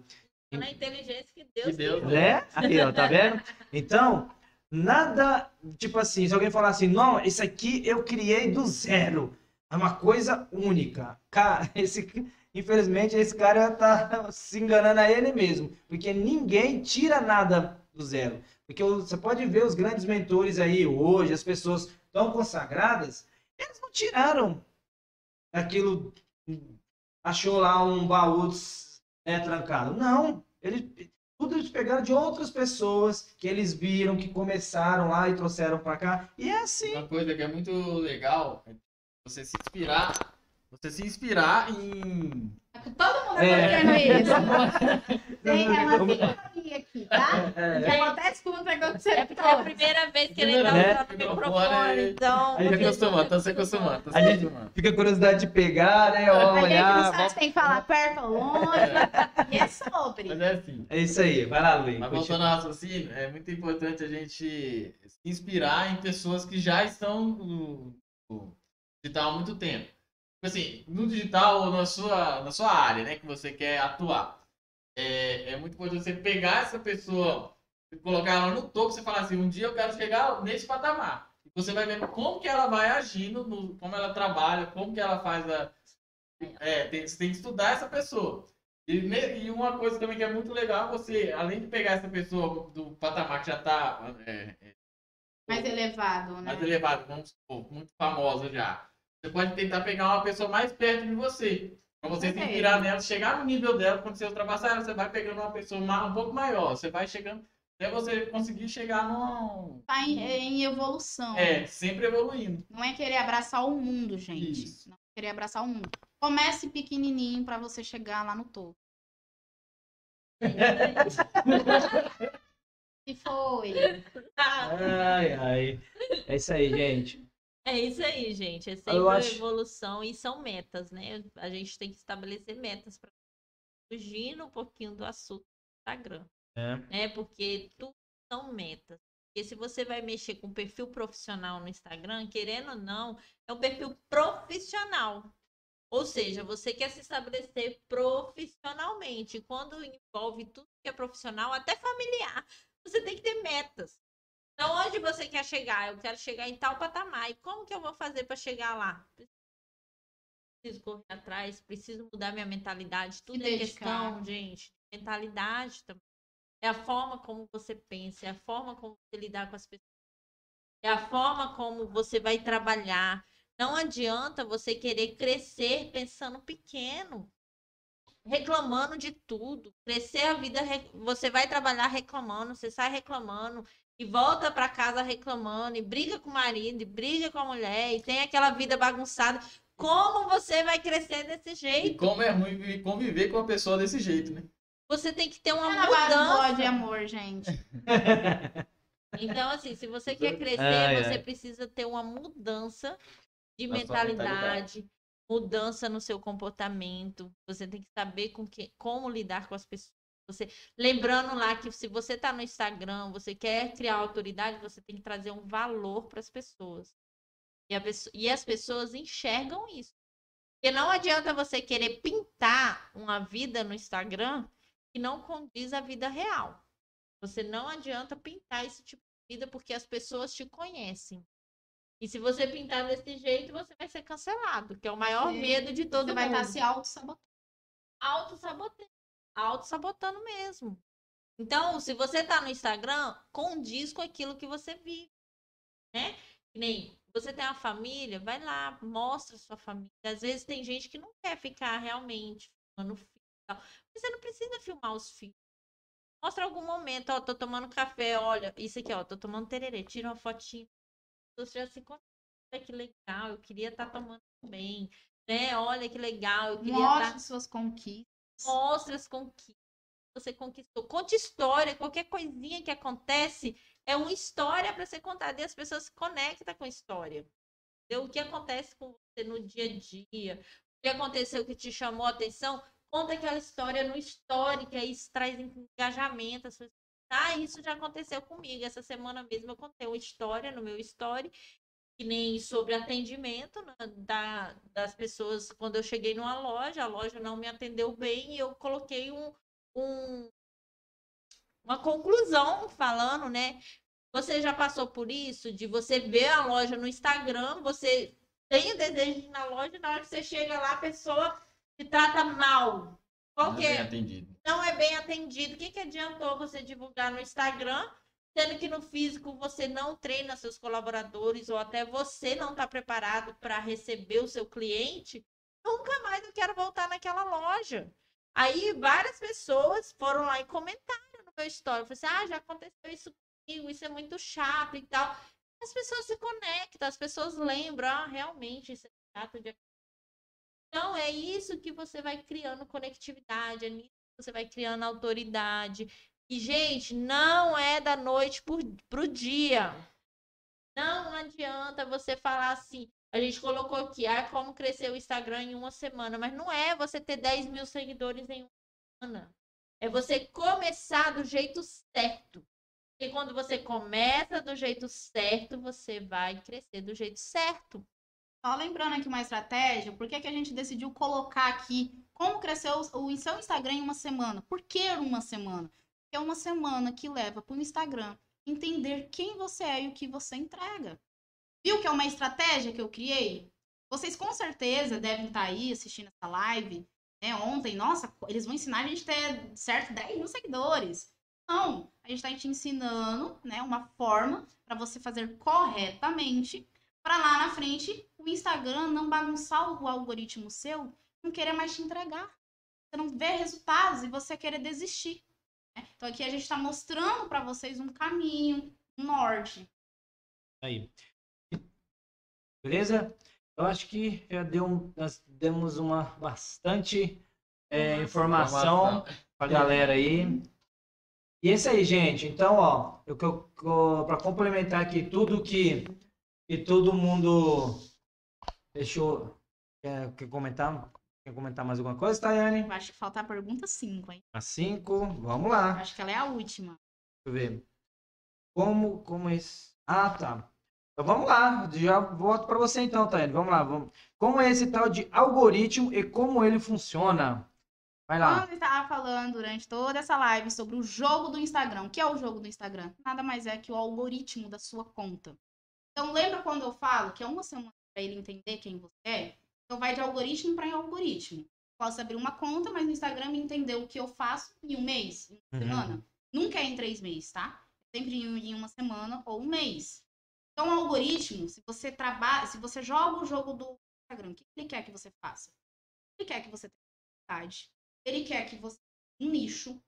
Na inteligência que Deus, que Deus criou. Né? Aí, ó, tá vendo? Então, nada, tipo assim, se alguém falar assim, não, isso aqui eu criei do zero. É uma coisa única. Cara, esse, infelizmente, esse cara tá se enganando a ele mesmo. Porque ninguém tira nada do zero. Porque você pode ver os grandes mentores aí hoje, as pessoas tão consagradas, eles não tiraram aquilo, achou lá um baú né, trancado. Não, eles, tudo eles pegaram de outras pessoas que eles viram, que começaram lá e trouxeram para cá. E é assim. Uma coisa que é muito legal você se inspirar, você se inspirar em Todo mundo é. tá isso. Tem, é uma sincronia aqui, tá? É. O que acontece com o negócio É porque é a primeira vez que ele tá usando o microfone, então... A gente acostuma, tá se acostumando. Tá a gente fica curiosidade de pegar, né? Olhar, a gente não sabe se tem que falar perto ou longe. É. E é sobre. Mas é assim. É isso aí, vai lá, Luiz. Mas voltando ao raciocínio, é muito importante a gente se inspirar em pessoas que já estão no digital há muito tempo. Tipo assim, no digital ou na sua, na sua área, né, que você quer atuar. É, é muito importante você pegar essa pessoa, colocar ela no topo, você falar assim, um dia eu quero chegar nesse patamar. E você vai vendo como que ela vai agindo, no, como ela trabalha, como que ela faz a... É, tem, você tem que estudar essa pessoa. E, e, uma coisa também que é muito legal, você, além de pegar essa pessoa do patamar que já está é, é, mais elevado, né? Mais elevado, vamos supor, muito famosa já. Você pode tentar pegar uma pessoa mais perto de você. Pra você se inspirar nela, chegar no nível dela, quando você ultrapassar ela, você vai pegando uma pessoa um pouco maior. Você vai chegando até você conseguir chegar num. Tá em, em, evolução. É, sempre evoluindo. Não é querer abraçar o mundo, gente. Isso. Não é querer abraçar o mundo. Comece pequenininho para você chegar lá no topo. E foi. Ai, ai. É isso aí, gente. É isso aí, gente. É sempre acho... evolução e são metas, né? A gente tem que estabelecer metas para fugindo um pouquinho do assunto do Instagram. É. Né? Porque tudo são metas. Porque se você vai mexer com perfil profissional no Instagram, querendo ou não, é um perfil profissional. Ou seja, você quer se estabelecer profissionalmente. Quando envolve tudo que é profissional, até familiar, você tem que ter metas. Então, onde você quer chegar? Eu quero chegar em tal patamar. E como que eu vou fazer para chegar lá? Preciso correr atrás, preciso mudar minha mentalidade. Tudo é questão, gente, mentalidade também. É a forma como você pensa, é a forma como você lidar com as pessoas. É a forma como você vai trabalhar. Não adianta você querer crescer pensando pequeno, reclamando de tudo. Crescer a vida, você vai trabalhar reclamando, você sai reclamando, e volta para casa reclamando, e briga com o marido, e briga com a mulher, e tem aquela vida bagunçada. Como você vai crescer desse jeito? E como é ruim conviver com uma pessoa desse jeito, né? Você tem que ter uma é mudança. de amor, gente. Então, assim, se você quer crescer, ai, você ai. precisa ter uma mudança de mentalidade, mentalidade, mudança no seu comportamento. Você tem que saber com que, como lidar com as pessoas. Você, lembrando lá que se você está no Instagram, você quer criar autoridade, você tem que trazer um valor para as pessoas. E, e as pessoas enxergam isso. Porque não adianta você querer pintar uma vida no Instagram que não condiz à vida real. Você não adianta pintar esse tipo de vida porque as pessoas te conhecem. E se você pintar desse jeito, você vai ser cancelado, que é o maior Sim. medo de todo você mundo. Você vai estar se auto-sabotando. Auto-sabotando auto-sabotando mesmo. Então, se você tá no Instagram, condiz com aquilo que você vive, né? Nem você tem uma família, vai lá, mostra sua família. Às vezes tem gente que não quer ficar realmente filmando filho tal. Mas você não precisa filmar os filhos. Mostra algum momento, ó, tô tomando café, olha, isso aqui, ó, tô tomando tererê, tira uma fotinha. Você já se olha que legal, eu queria estar tá tomando bem, né? Olha que legal, eu queria Mostre tá... suas conquistas. Mostre as conquistas que você conquistou. Conte história, qualquer coisinha que acontece é uma história para ser contada e as pessoas se conectam com a história. Entendeu? O que acontece com você no dia a dia, o que aconteceu que te chamou a atenção, conta aquela história no story, que aí isso traz engajamento. As pessoas, ah, isso já aconteceu comigo. Essa semana mesmo eu contei uma história no meu story que nem sobre atendimento né, da, das pessoas. Quando eu cheguei numa loja, a loja não me atendeu bem e eu coloquei um, um, uma conclusão falando, né? Você já passou por isso? De você ver a loja no Instagram, você tem o desejo de ir na loja, na hora que você chega lá, a pessoa te trata mal. Qual Não é bem é? atendido. Não é bem atendido. O que, que adiantou você divulgar no Instagram, sendo que no físico você não treina seus colaboradores ou até você não está preparado para receber o seu cliente? Nunca mais eu quero voltar naquela loja. Aí várias pessoas foram lá e comentaram no meu story. Falei assim, ah, já aconteceu isso comigo, isso é muito chato e tal. As pessoas se conectam, as pessoas lembram, ah, realmente isso é chato de então, é isso que você vai criando conectividade, é nisso que você vai criando autoridade. E, gente, não é da noite para o dia. Não adianta você falar assim. A gente colocou aqui, ah, como crescer o Instagram em uma semana. Mas não é você ter 10 mil seguidores em uma semana. É você começar do jeito certo. E quando você começa do jeito certo, você vai crescer do jeito certo. Só lembrando aqui uma estratégia, por que, que a gente decidiu colocar aqui como cresceu o, seu Instagram em uma semana? Por que uma semana? Porque é uma semana que leva para o Instagram entender quem você é e o que você entrega. Viu que é uma estratégia que eu criei? Vocês com certeza devem estar tá aí assistindo essa live, né? Ontem, nossa, eles vão ensinar a gente a ter certo 10 mil seguidores. Não, a gente está te ensinando, né, uma forma para você fazer corretamente para lá na frente o Instagram não bagunçar o algoritmo seu, não querer mais te entregar. Você não vê resultados e você querer desistir. Né? Então aqui a gente está mostrando para vocês um caminho, um norte. Aí. Beleza? Eu acho que já deu, nós demos uma bastante é, informação para a galera aí. E é isso aí, gente. Então, ó, eu, eu, eu para complementar aqui tudo que e todo mundo deixou. Quer, quer comentar? Quer comentar mais alguma coisa, Tayane? Acho que falta a pergunta 5, hein? A 5, vamos lá. Acho que ela é a última. Deixa eu ver. Como, como esse. Ah, tá. Então vamos lá. Já volto para você então, Tayane. Vamos lá. Vamos. Como é esse tal de algoritmo e como ele funciona? Vai lá. Quando eu estava falando durante toda essa live sobre o jogo do Instagram. O que é o jogo do Instagram? Nada mais é que o algoritmo da sua conta. Então, lembra quando eu falo que é uma semana para ele entender quem você é? Então, vai de algoritmo para algoritmo. Posso abrir uma conta, mas no Instagram entender o que eu faço em um mês, em uma uhum. semana. Nunca é em três meses, tá? Sempre em uma semana ou um mês. Então, o algoritmo, se você trabalha, se você joga o jogo do Instagram, o que ele quer que você faça? Ele quer que você tenha vontade. Ele quer que você um nicho,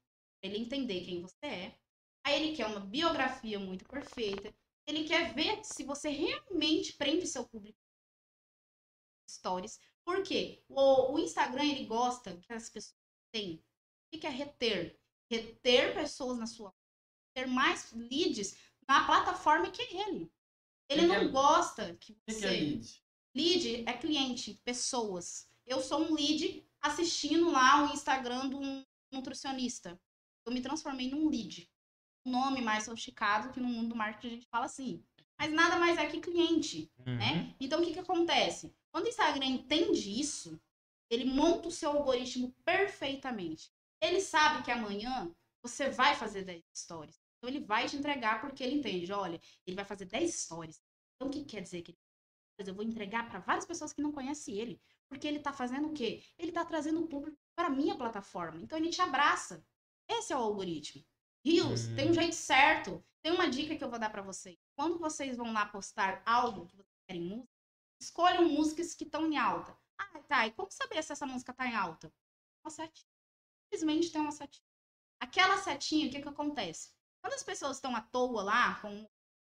ele entender quem você é. Aí ele quer uma biografia muito perfeita. Ele quer ver se você realmente prende seu público stories. Por quê? O, o Instagram, ele gosta que as pessoas têm. O que é reter? Reter pessoas na sua ter mais leads na plataforma que ele. Ele que não é... gosta que você. Que é lead? lead é cliente, pessoas. Eu sou um lead assistindo lá o Instagram de um nutricionista. Eu me transformei num lead nome mais sofisticado que no mundo do marketing a gente fala assim. Mas nada mais é que cliente, uhum. né? Então, o que que acontece? Quando o Instagram entende isso, ele monta o seu algoritmo perfeitamente. Ele sabe que amanhã você vai fazer 10 stories. Então, ele vai te entregar porque ele entende. Olha, ele vai fazer 10 stories. Então, o que quer dizer que ele eu vou entregar para várias pessoas que não conhecem ele. Porque ele está fazendo o quê? Ele está trazendo o público para a minha plataforma. Então ele te abraça. Esse é o algoritmo. Rios, hum. tem um jeito certo. Tem uma dica que eu vou dar para vocês. Quando vocês vão lá postar algo que vocês querem música, escolham músicas que estão em alta. Ah, tá. E como saber se essa música tá em alta? Uma setinha. Simplesmente tem uma setinha. Aquela setinha, o que que acontece? Quando as pessoas estão à toa lá, com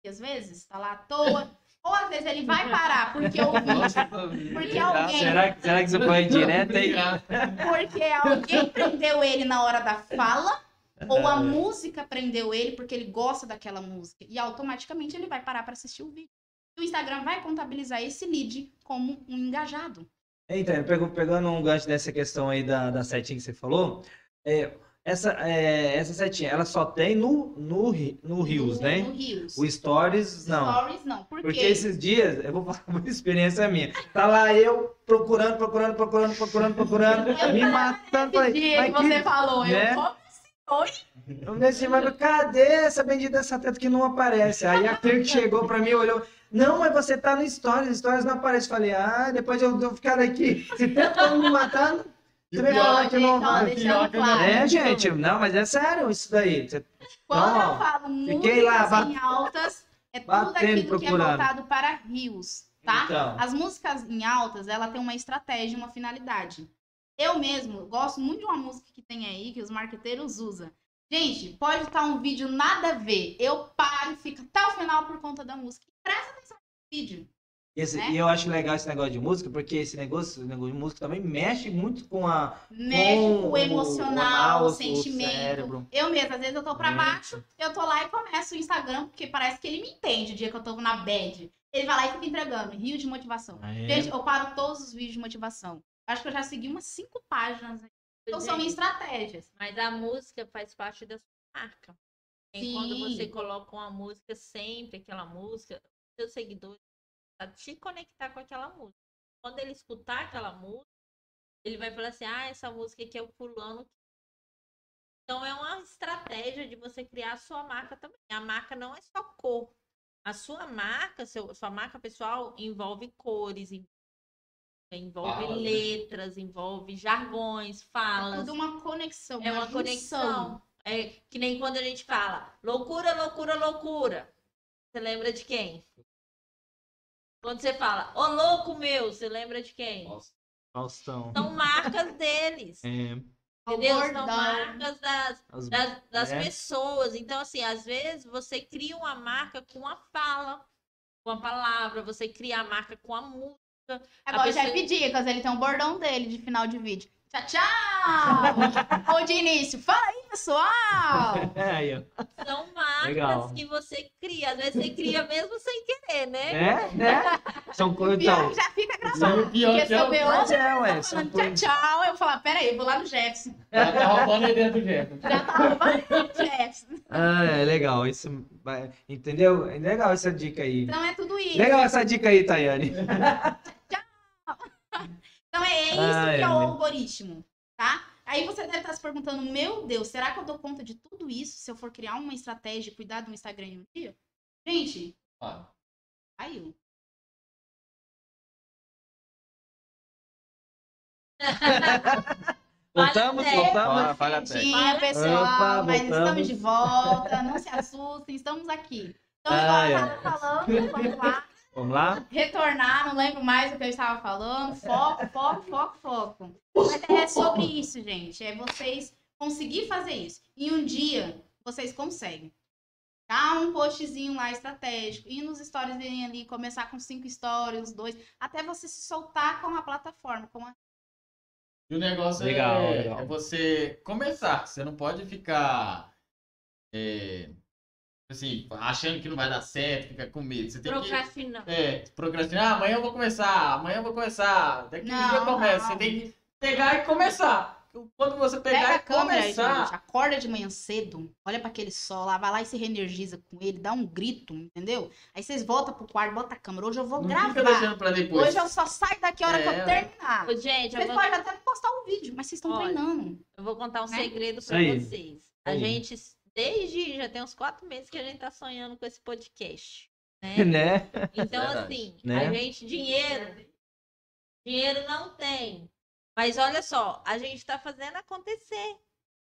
às vezes, tá lá à toa, ou às vezes ele vai parar porque ouviu. Porque alguém. Será, será que você foi direto aí? Porque alguém prendeu ele na hora da fala ou a música prendeu ele porque ele gosta daquela música. E automaticamente ele vai parar para assistir o vídeo. O Instagram vai contabilizar esse lead como um engajado. Então, pegando um gancho dessa questão aí da, da setinha que você falou, é, essa, é, essa setinha, ela só tem no, no, no Rios, né? No Rios. O Stories, não. Stories, não. Por Porque esses dias, eu vou falar uma experiência minha. Tá lá eu procurando, procurando, procurando, procurando, procurando, me matando. Esse dia que você falou, né? eu Oi? Eu falei assim, mas cadê essa bendita dessa teta que não aparece? Aí a Kirk chegou pra mim e olhou. Não, mas você tá no Stories, Stories não aparece. Falei, ah, depois eu vou ficar aqui. Se tenta me matar, você vai falar que não vai. É, gente, não, mas é sério isso daí. Você... Quando não, eu falo músicas lá, em altas, é tudo aquilo que é voltado para rios, tá? Então. As músicas em altas, ela tem uma estratégia, uma finalidade. Eu mesmo gosto muito de uma música que tem aí, que os marqueteiros usam. Gente, pode estar um vídeo nada a ver. Eu paro e fico até o final por conta da música. Presta atenção no vídeo. Esse, né? E eu acho legal esse negócio de música, porque esse negócio, esse negócio de música também mexe muito com a. Mexe com, o emocional, o, o, sentimento. O eu mesmo, às vezes eu tô pra baixo, eu tô lá e começo o Instagram, porque parece que ele me entende o dia que eu tô na bad. Ele vai lá e fica entregando, rio de motivação. É. Gente, eu paro todos os vídeos de motivação. Acho que eu já segui umas cinco páginas. Então são minhas estratégias. Mas a música faz parte da sua marca. E quando você coloca uma música sempre, aquela música, seus seguidores a te conectar com aquela música. Quando ele escutar aquela música, ele vai falar assim: ah, essa música aqui é o fulano. Então é uma estratégia de você criar a sua marca também. A marca não é só cor. A sua marca, seu, sua marca pessoal envolve cores, envolve ah, letras, envolve jargões, falas. É tudo uma conexão. É uma, uma conexão. É que nem quando a gente fala loucura, loucura, loucura. Você lembra de quem? Quando você fala, ô louco meu, você lembra de quem? Faustão. São marcas deles. É. Entendeu? São marcas das, das, das é. pessoas. Então, assim, às vezes você cria uma marca com a fala, com a palavra, você cria a marca com a música. Agora, pessoa... já pedi, dicas, ele tem um bordão dele de final de vídeo. Tchau, tchau! Ou de início. Fala aí, pessoal! É, São marcas Legal. que você cria. Às vezes você cria mesmo sem querer, né? É, né? São coisas. Então, já fica gravado. Pior porque se eu ver hoje, é, ué, falando tchau, tchau. Eu vou falar, peraí, vou lá no Jefferson. Já tá roubando a ideia do Jefferson. Já tá roubando o Jefferson. Ah, é legal. Isso, entendeu? É legal essa dica aí. Então é tudo isso. Legal essa dica aí, Tayane. Então é isso ah, que é, é o algoritmo, tá? Aí você deve estar se perguntando, meu Deus, será que eu dou conta de tudo isso se eu for criar uma estratégia e cuidar do Instagram em um dia? Gente, ah. caiu. voltamos, voltamos. Fala, fala pessoal, Opa, mas estamos de volta, não se assustem, estamos aqui. Então, igual ah, eu estava falando, vamos lá. Vamos lá? Retornar, não lembro mais o que eu estava falando. Foco, foco, foco, foco. Mas é sobre isso, gente. É vocês conseguir fazer isso. E um dia vocês conseguem. Tá um postzinho lá estratégico. E nos stories ali, começar com cinco stories, dois, até você se soltar com a plataforma, com a e o negócio legal, é, legal. é, você começar. Você não pode ficar é, assim, achando que não vai dar certo, fica com medo. Você tem procrastinar. Que, é, procrastinar. Ah, amanhã eu vou começar, amanhã eu vou começar. Daqui um dia eu começo. Você tem que pegar e começar. Quando você pegar Pega e câmera, começar... Gente, acorda de manhã cedo, olha para aquele sol lá, vai lá e se reenergiza com ele, dá um grito, entendeu? Aí vocês voltam pro quarto, bota a câmera. Hoje eu vou não gravar. Fica deixando pra depois. Hoje eu só saio daqui a hora é. que eu terminar. Ô, gente, vocês vou... podem até postar um vídeo, mas vocês estão treinando. Eu vou contar um né? segredo para vocês. A gente desde já tem uns quatro meses que a gente tá sonhando com esse podcast. Né? né? Então, assim, né? a gente, dinheiro, dinheiro não tem. Mas olha só, a gente tá fazendo acontecer.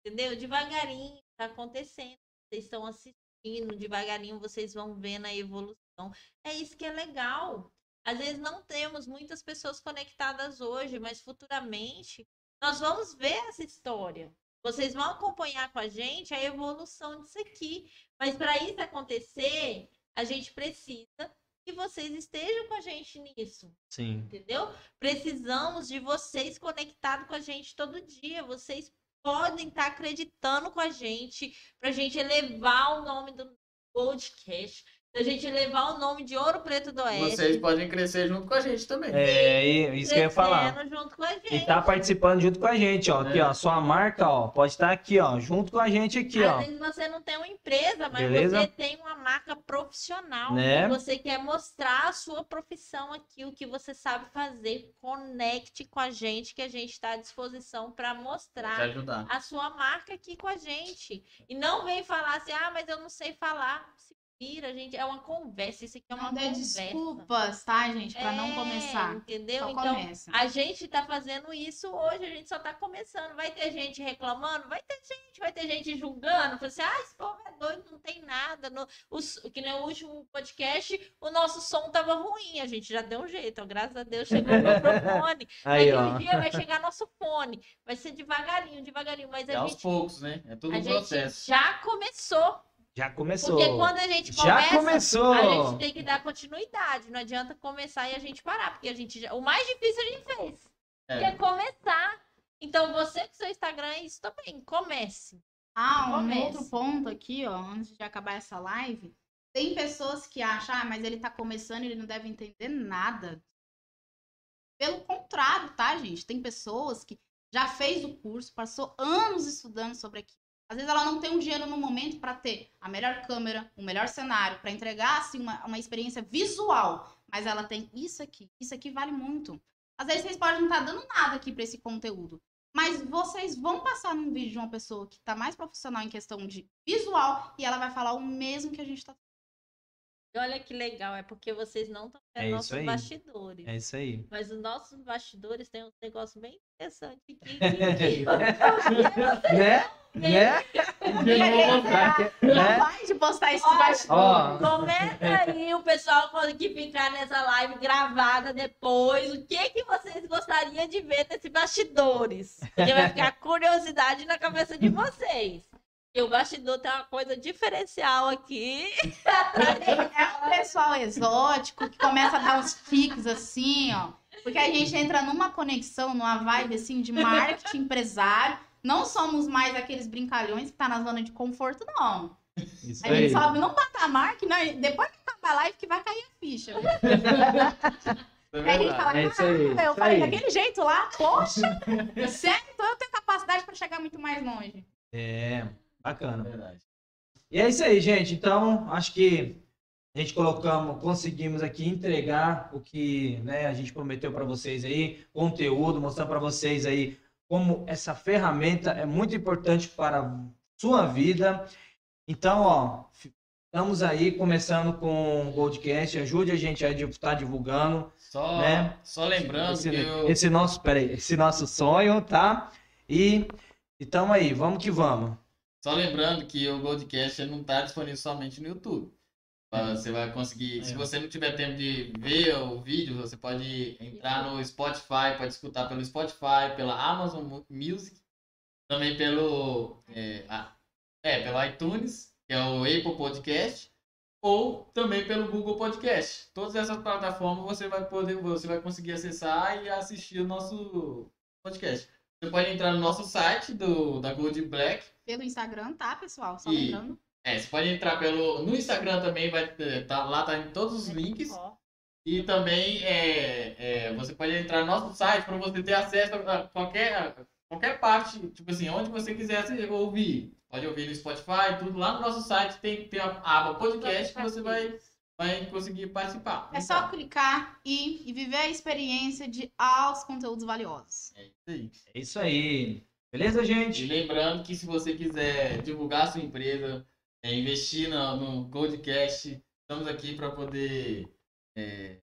Entendeu? Devagarinho, tá acontecendo. Vocês estão assistindo, devagarinho vocês vão vendo a evolução. É isso que é legal. Às vezes não temos muitas pessoas conectadas hoje, mas futuramente nós vamos ver essa história. Vocês vão acompanhar com a gente a evolução disso aqui. Mas para isso acontecer, a gente precisa que vocês estejam com a gente nisso. Sim. Entendeu? Precisamos de vocês conectados com a gente todo dia. Vocês podem estar acreditando com a gente para a gente elevar o nome do Goldcast. A gente levar o nome de Ouro Preto do Oeste. Vocês podem crescer junto com a gente também. É, isso que eu ia falar. junto com a gente. E tá participando junto com a gente, ó. Aqui, É. ó. Sua marca, ó. Pode estar aqui, ó. Junto com a gente aqui, Às ó. vezes você não tem uma empresa, mas Beleza? você tem uma marca profissional. Né? E você quer mostrar a sua profissão aqui, o que você sabe fazer. Conecte com a gente, que a gente está à disposição para mostrar ajudar. a sua marca aqui com a gente. E não vem falar assim, ah, mas eu não sei falar. Se vira, gente. É uma conversa. Isso aqui é uma Não conversa. desculpas, tá, gente? Pra não É, começar. Entendeu? Só então, começa. a gente tá fazendo isso hoje, a gente só tá começando. Vai ter gente reclamando, vai ter gente, vai ter gente julgando. Falando assim, ah, esse povo é doido, não tem nada. No, os, que nem o último podcast, o nosso som tava ruim. A gente já deu um jeito, ó, graças a Deus chegou o microfone. Aí, Daqui ó. um dia vai chegar nosso fone. Vai ser devagarinho, devagarinho. Mas É a aos gente, poucos, né? É tudo a um gente processo. já começou. Já começou. Porque quando a gente Já começa, começou. a gente tem que dar continuidade. Não adianta começar e a gente parar, porque a gente já... o mais difícil a gente fez, que é É. começar. Então você com seu Instagram é isso também, comece. Ah, um Comece. outro ponto aqui, ó, antes de acabar essa live. Tem pessoas que acham, ah, mas ele tá começando, ele não deve entender nada. Pelo contrário, tá, gente? Tem pessoas que já fez o curso, passou anos estudando sobre aquilo. Às vezes ela não tem um dinheiro no momento para ter a melhor câmera, o melhor cenário, para entregar assim uma, uma experiência visual, mas ela tem isso aqui. Isso aqui vale muito. Às vezes vocês podem não estar dando nada aqui para esse conteúdo, mas vocês vão passar num vídeo de uma pessoa que tá mais profissional em questão de visual e ela vai falar o mesmo que a gente tá E olha que legal, é porque vocês não estão É vendo isso nossos aí. bastidores. É isso aí. Mas os nossos bastidores têm um negócio bem interessante aqui. que- né? Né? Eu não. Não né? vai de postar esses bastidores. Ó, Comenta aí o pessoal quando que ficar nessa live gravada depois. O que que vocês gostariam de ver nesse bastidores? Porque vai ficar curiosidade na cabeça de vocês. E o bastidor tem uma coisa diferencial aqui. É um pessoal exótico que começa a dar uns piques assim, ó. Porque a gente entra numa conexão, numa vibe assim de marketing empresário. Não somos mais aqueles brincalhões que tá na zona de conforto, não. isso A gente aí. sobe num patamar que não, depois que acabar a live que vai cair a ficha. É Aí a gente fala, É isso aí, "Caramba, eu isso falei aí. daquele jeito lá, poxa, sério? Então eu tenho capacidade para chegar muito mais longe. É, É bacana. verdade. E é isso aí, gente. Então, acho que a gente colocamos, conseguimos aqui entregar o que né, a gente prometeu para vocês aí, conteúdo, mostrando para vocês aí como essa ferramenta é muito importante para a sua vida. Então, ó, estamos aí começando com o Goldcast. Ajude a gente a estar divulgando Só, Né? só lembrando esse, que eu, esse nosso, peraí, esse nosso sonho, tá? E então aí, vamos que vamos. Só lembrando que o Goldcast não está disponível somente no YouTube. Você vai conseguir. Se É. você não tiver tempo de ver o vídeo, você pode entrar no Spotify, pode escutar pelo Spotify, pela Amazon Mu- Music, também pelo, é, a- é, pelo iTunes, que é o Apple Podcast, ou também pelo Google Podcast. Todas essas plataformas você vai poder, você vai conseguir acessar e assistir o nosso podcast. Você pode entrar no nosso site do da Gold Black Pelo Instagram, tá, pessoal? Só E- lembrando. É, você pode entrar pelo. No Instagram também vai ter. Tá, lá tá em todos os links. E também é, é, você pode entrar no nosso site para você ter acesso a qualquer, a qualquer parte, tipo assim, onde você quiser se- ouvir. Pode ouvir no Spotify, tudo. Lá no nosso site tem, tem a aba podcast que você vai, vai conseguir participar. É só clicar e, e viver a experiência de altos conteúdos valiosos. É isso aí. É isso aí. Beleza, E gente? lembrando que se você quiser divulgar a sua empresa, é, investir no, no Goldcast, estamos aqui para poder é,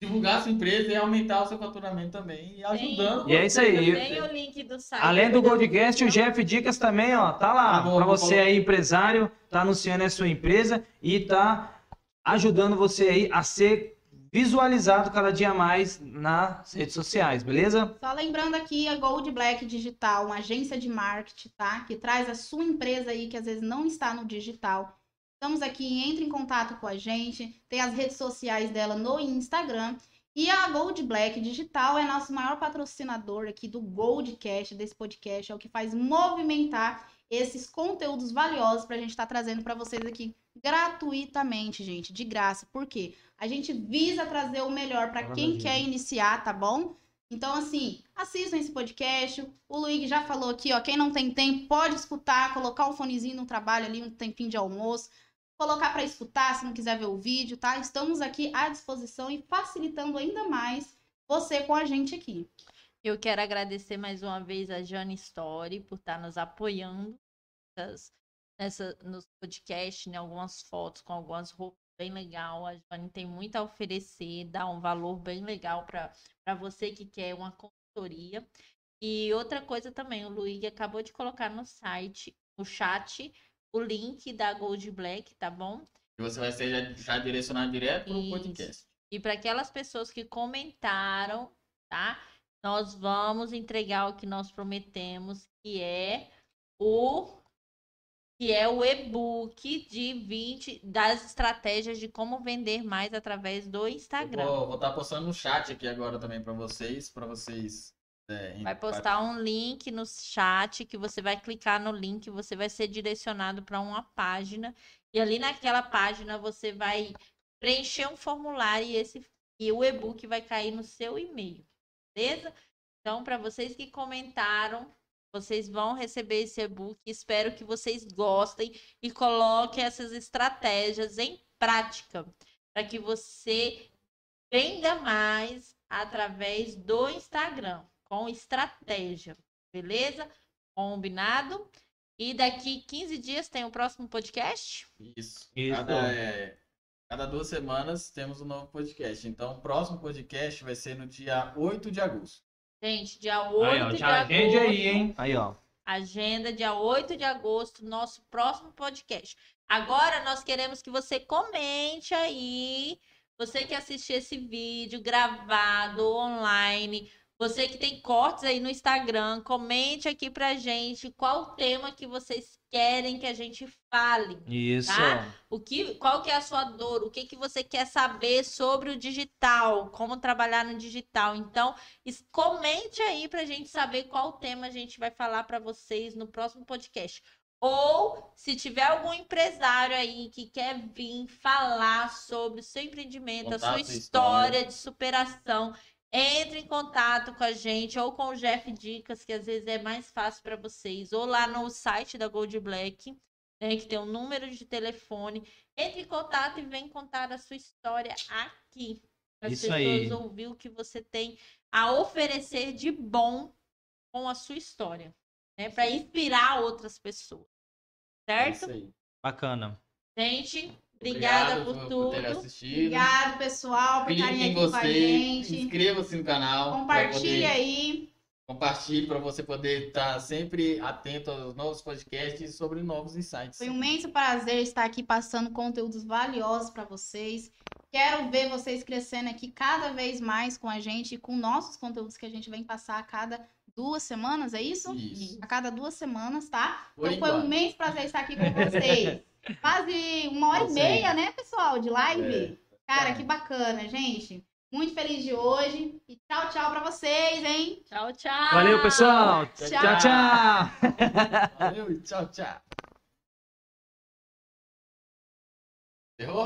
divulgar a sua empresa e aumentar o seu faturamento também, e ajudando. E é isso aí. Tem o link do site. Além do Goldcast, o Jeff Dicas também, ó, tá lá. Tá Para você aí, empresário, tá anunciando a sua empresa e tá ajudando você aí a ser visualizado cada dia mais nas redes sociais, beleza? Só lembrando aqui a Gold Black Digital, uma agência de marketing, tá? Que traz a sua empresa aí que às vezes não está no digital. Estamos aqui, entre em contato com a gente. Tem as redes sociais dela no Instagram. E a Gold Black Digital é nosso maior patrocinador aqui do Goldcast, desse podcast, é o que faz movimentar esses conteúdos valiosos para a gente estar tá trazendo para vocês aqui gratuitamente, gente, de graça. Por quê? A gente visa trazer o melhor para quem quer iniciar, tá bom? Então, assim, assistam esse podcast. O Luigi já falou aqui, ó. Quem não tem tempo pode escutar, colocar um fonezinho no trabalho ali, um tempinho de almoço colocar para escutar se não quiser ver o vídeo, tá? Estamos aqui à disposição e facilitando ainda mais você com a gente aqui. Eu quero agradecer mais uma vez a Jane Story por estar nos apoiando nessa, nos podcasts, né? Algumas fotos com algumas roupas bem legal. A Jane tem muito a oferecer, dá um valor bem legal para você que quer uma consultoria. E outra coisa também, o Luigi acabou de colocar no site, no chat, o link da Gold Black, tá bom? E você vai ser já, já direcionado direto para o podcast. E para aquelas pessoas que comentaram, tá? Nós vamos entregar o que nós prometemos, que é o que é o e-book de 20 das estratégias de como vender mais através do Instagram. Eu vou estar tá postando no chat aqui agora também para vocês, para vocês é, vai postar um link no chat que você vai clicar no link, você vai ser direcionado para uma página e ali naquela página você vai preencher um formulário e esse e o e-book vai cair no seu e-mail, beleza? Então, para vocês que comentaram, vocês vão receber esse e-book. Espero que vocês gostem e coloquem essas estratégias em prática para que você venda mais através do Instagram com estratégia, beleza? Combinado? E daqui 15 dias tem o próximo podcast? Isso. Isso. Cada, é, cada duas semanas temos um novo podcast. Então, o próximo podcast vai ser no dia 8 de agosto. Gente, dia 8 aí, ó, de agosto. aí, hein? Aí, ó. Agenda, dia 8 de agosto, nosso próximo podcast. Agora nós queremos que você comente aí. Você que assistiu esse vídeo gravado online você que tem cortes aí no Instagram, comente aqui pra gente qual tema que vocês querem que a gente fale. Isso. Tá? O que, qual que é a sua dor? O que, que você quer saber sobre o digital? Como trabalhar no digital? Então, comente aí pra gente saber qual tema a gente vai falar para vocês no próximo podcast. Ou se tiver algum empresário aí que quer vir falar sobre o seu empreendimento, Contato a sua história, história de superação, entre em contato com a gente ou com o Jeff Dicas, que às vezes é mais fácil para vocês, ou lá no site da Gold Black, né, que tem um número de telefone. Entre em contato e vem contar a sua história aqui. Para as pessoas aí. ouvir o que você tem a oferecer de bom com a sua história, né, para inspirar outras pessoas. Certo? É Bacana. Gente, Obrigada Obrigado por, por tudo. Ter assistido. Obrigado, pessoal, por estarem aqui você, com a gente. Inscreva-se no canal. Compartilhe aí. Compartilhe para você poder estar sempre atento aos novos podcasts sobre novos insights. Foi um imenso prazer estar aqui passando conteúdos valiosos para vocês. Quero ver vocês crescendo aqui cada vez mais com a gente, com nossos conteúdos que a gente vem passar a cada duas semanas, é isso? Isso. A cada duas semanas, tá? Por então enquanto. foi um imenso prazer estar aqui com vocês. Quase uma hora e meia, né, pessoal, de live. É. Cara, que bacana, gente. Muito feliz de hoje. E tchau, tchau pra vocês, hein? Tchau, tchau. Valeu, pessoal. Tchau, tchau. tchau. Valeu e tchau, tchau. Errou?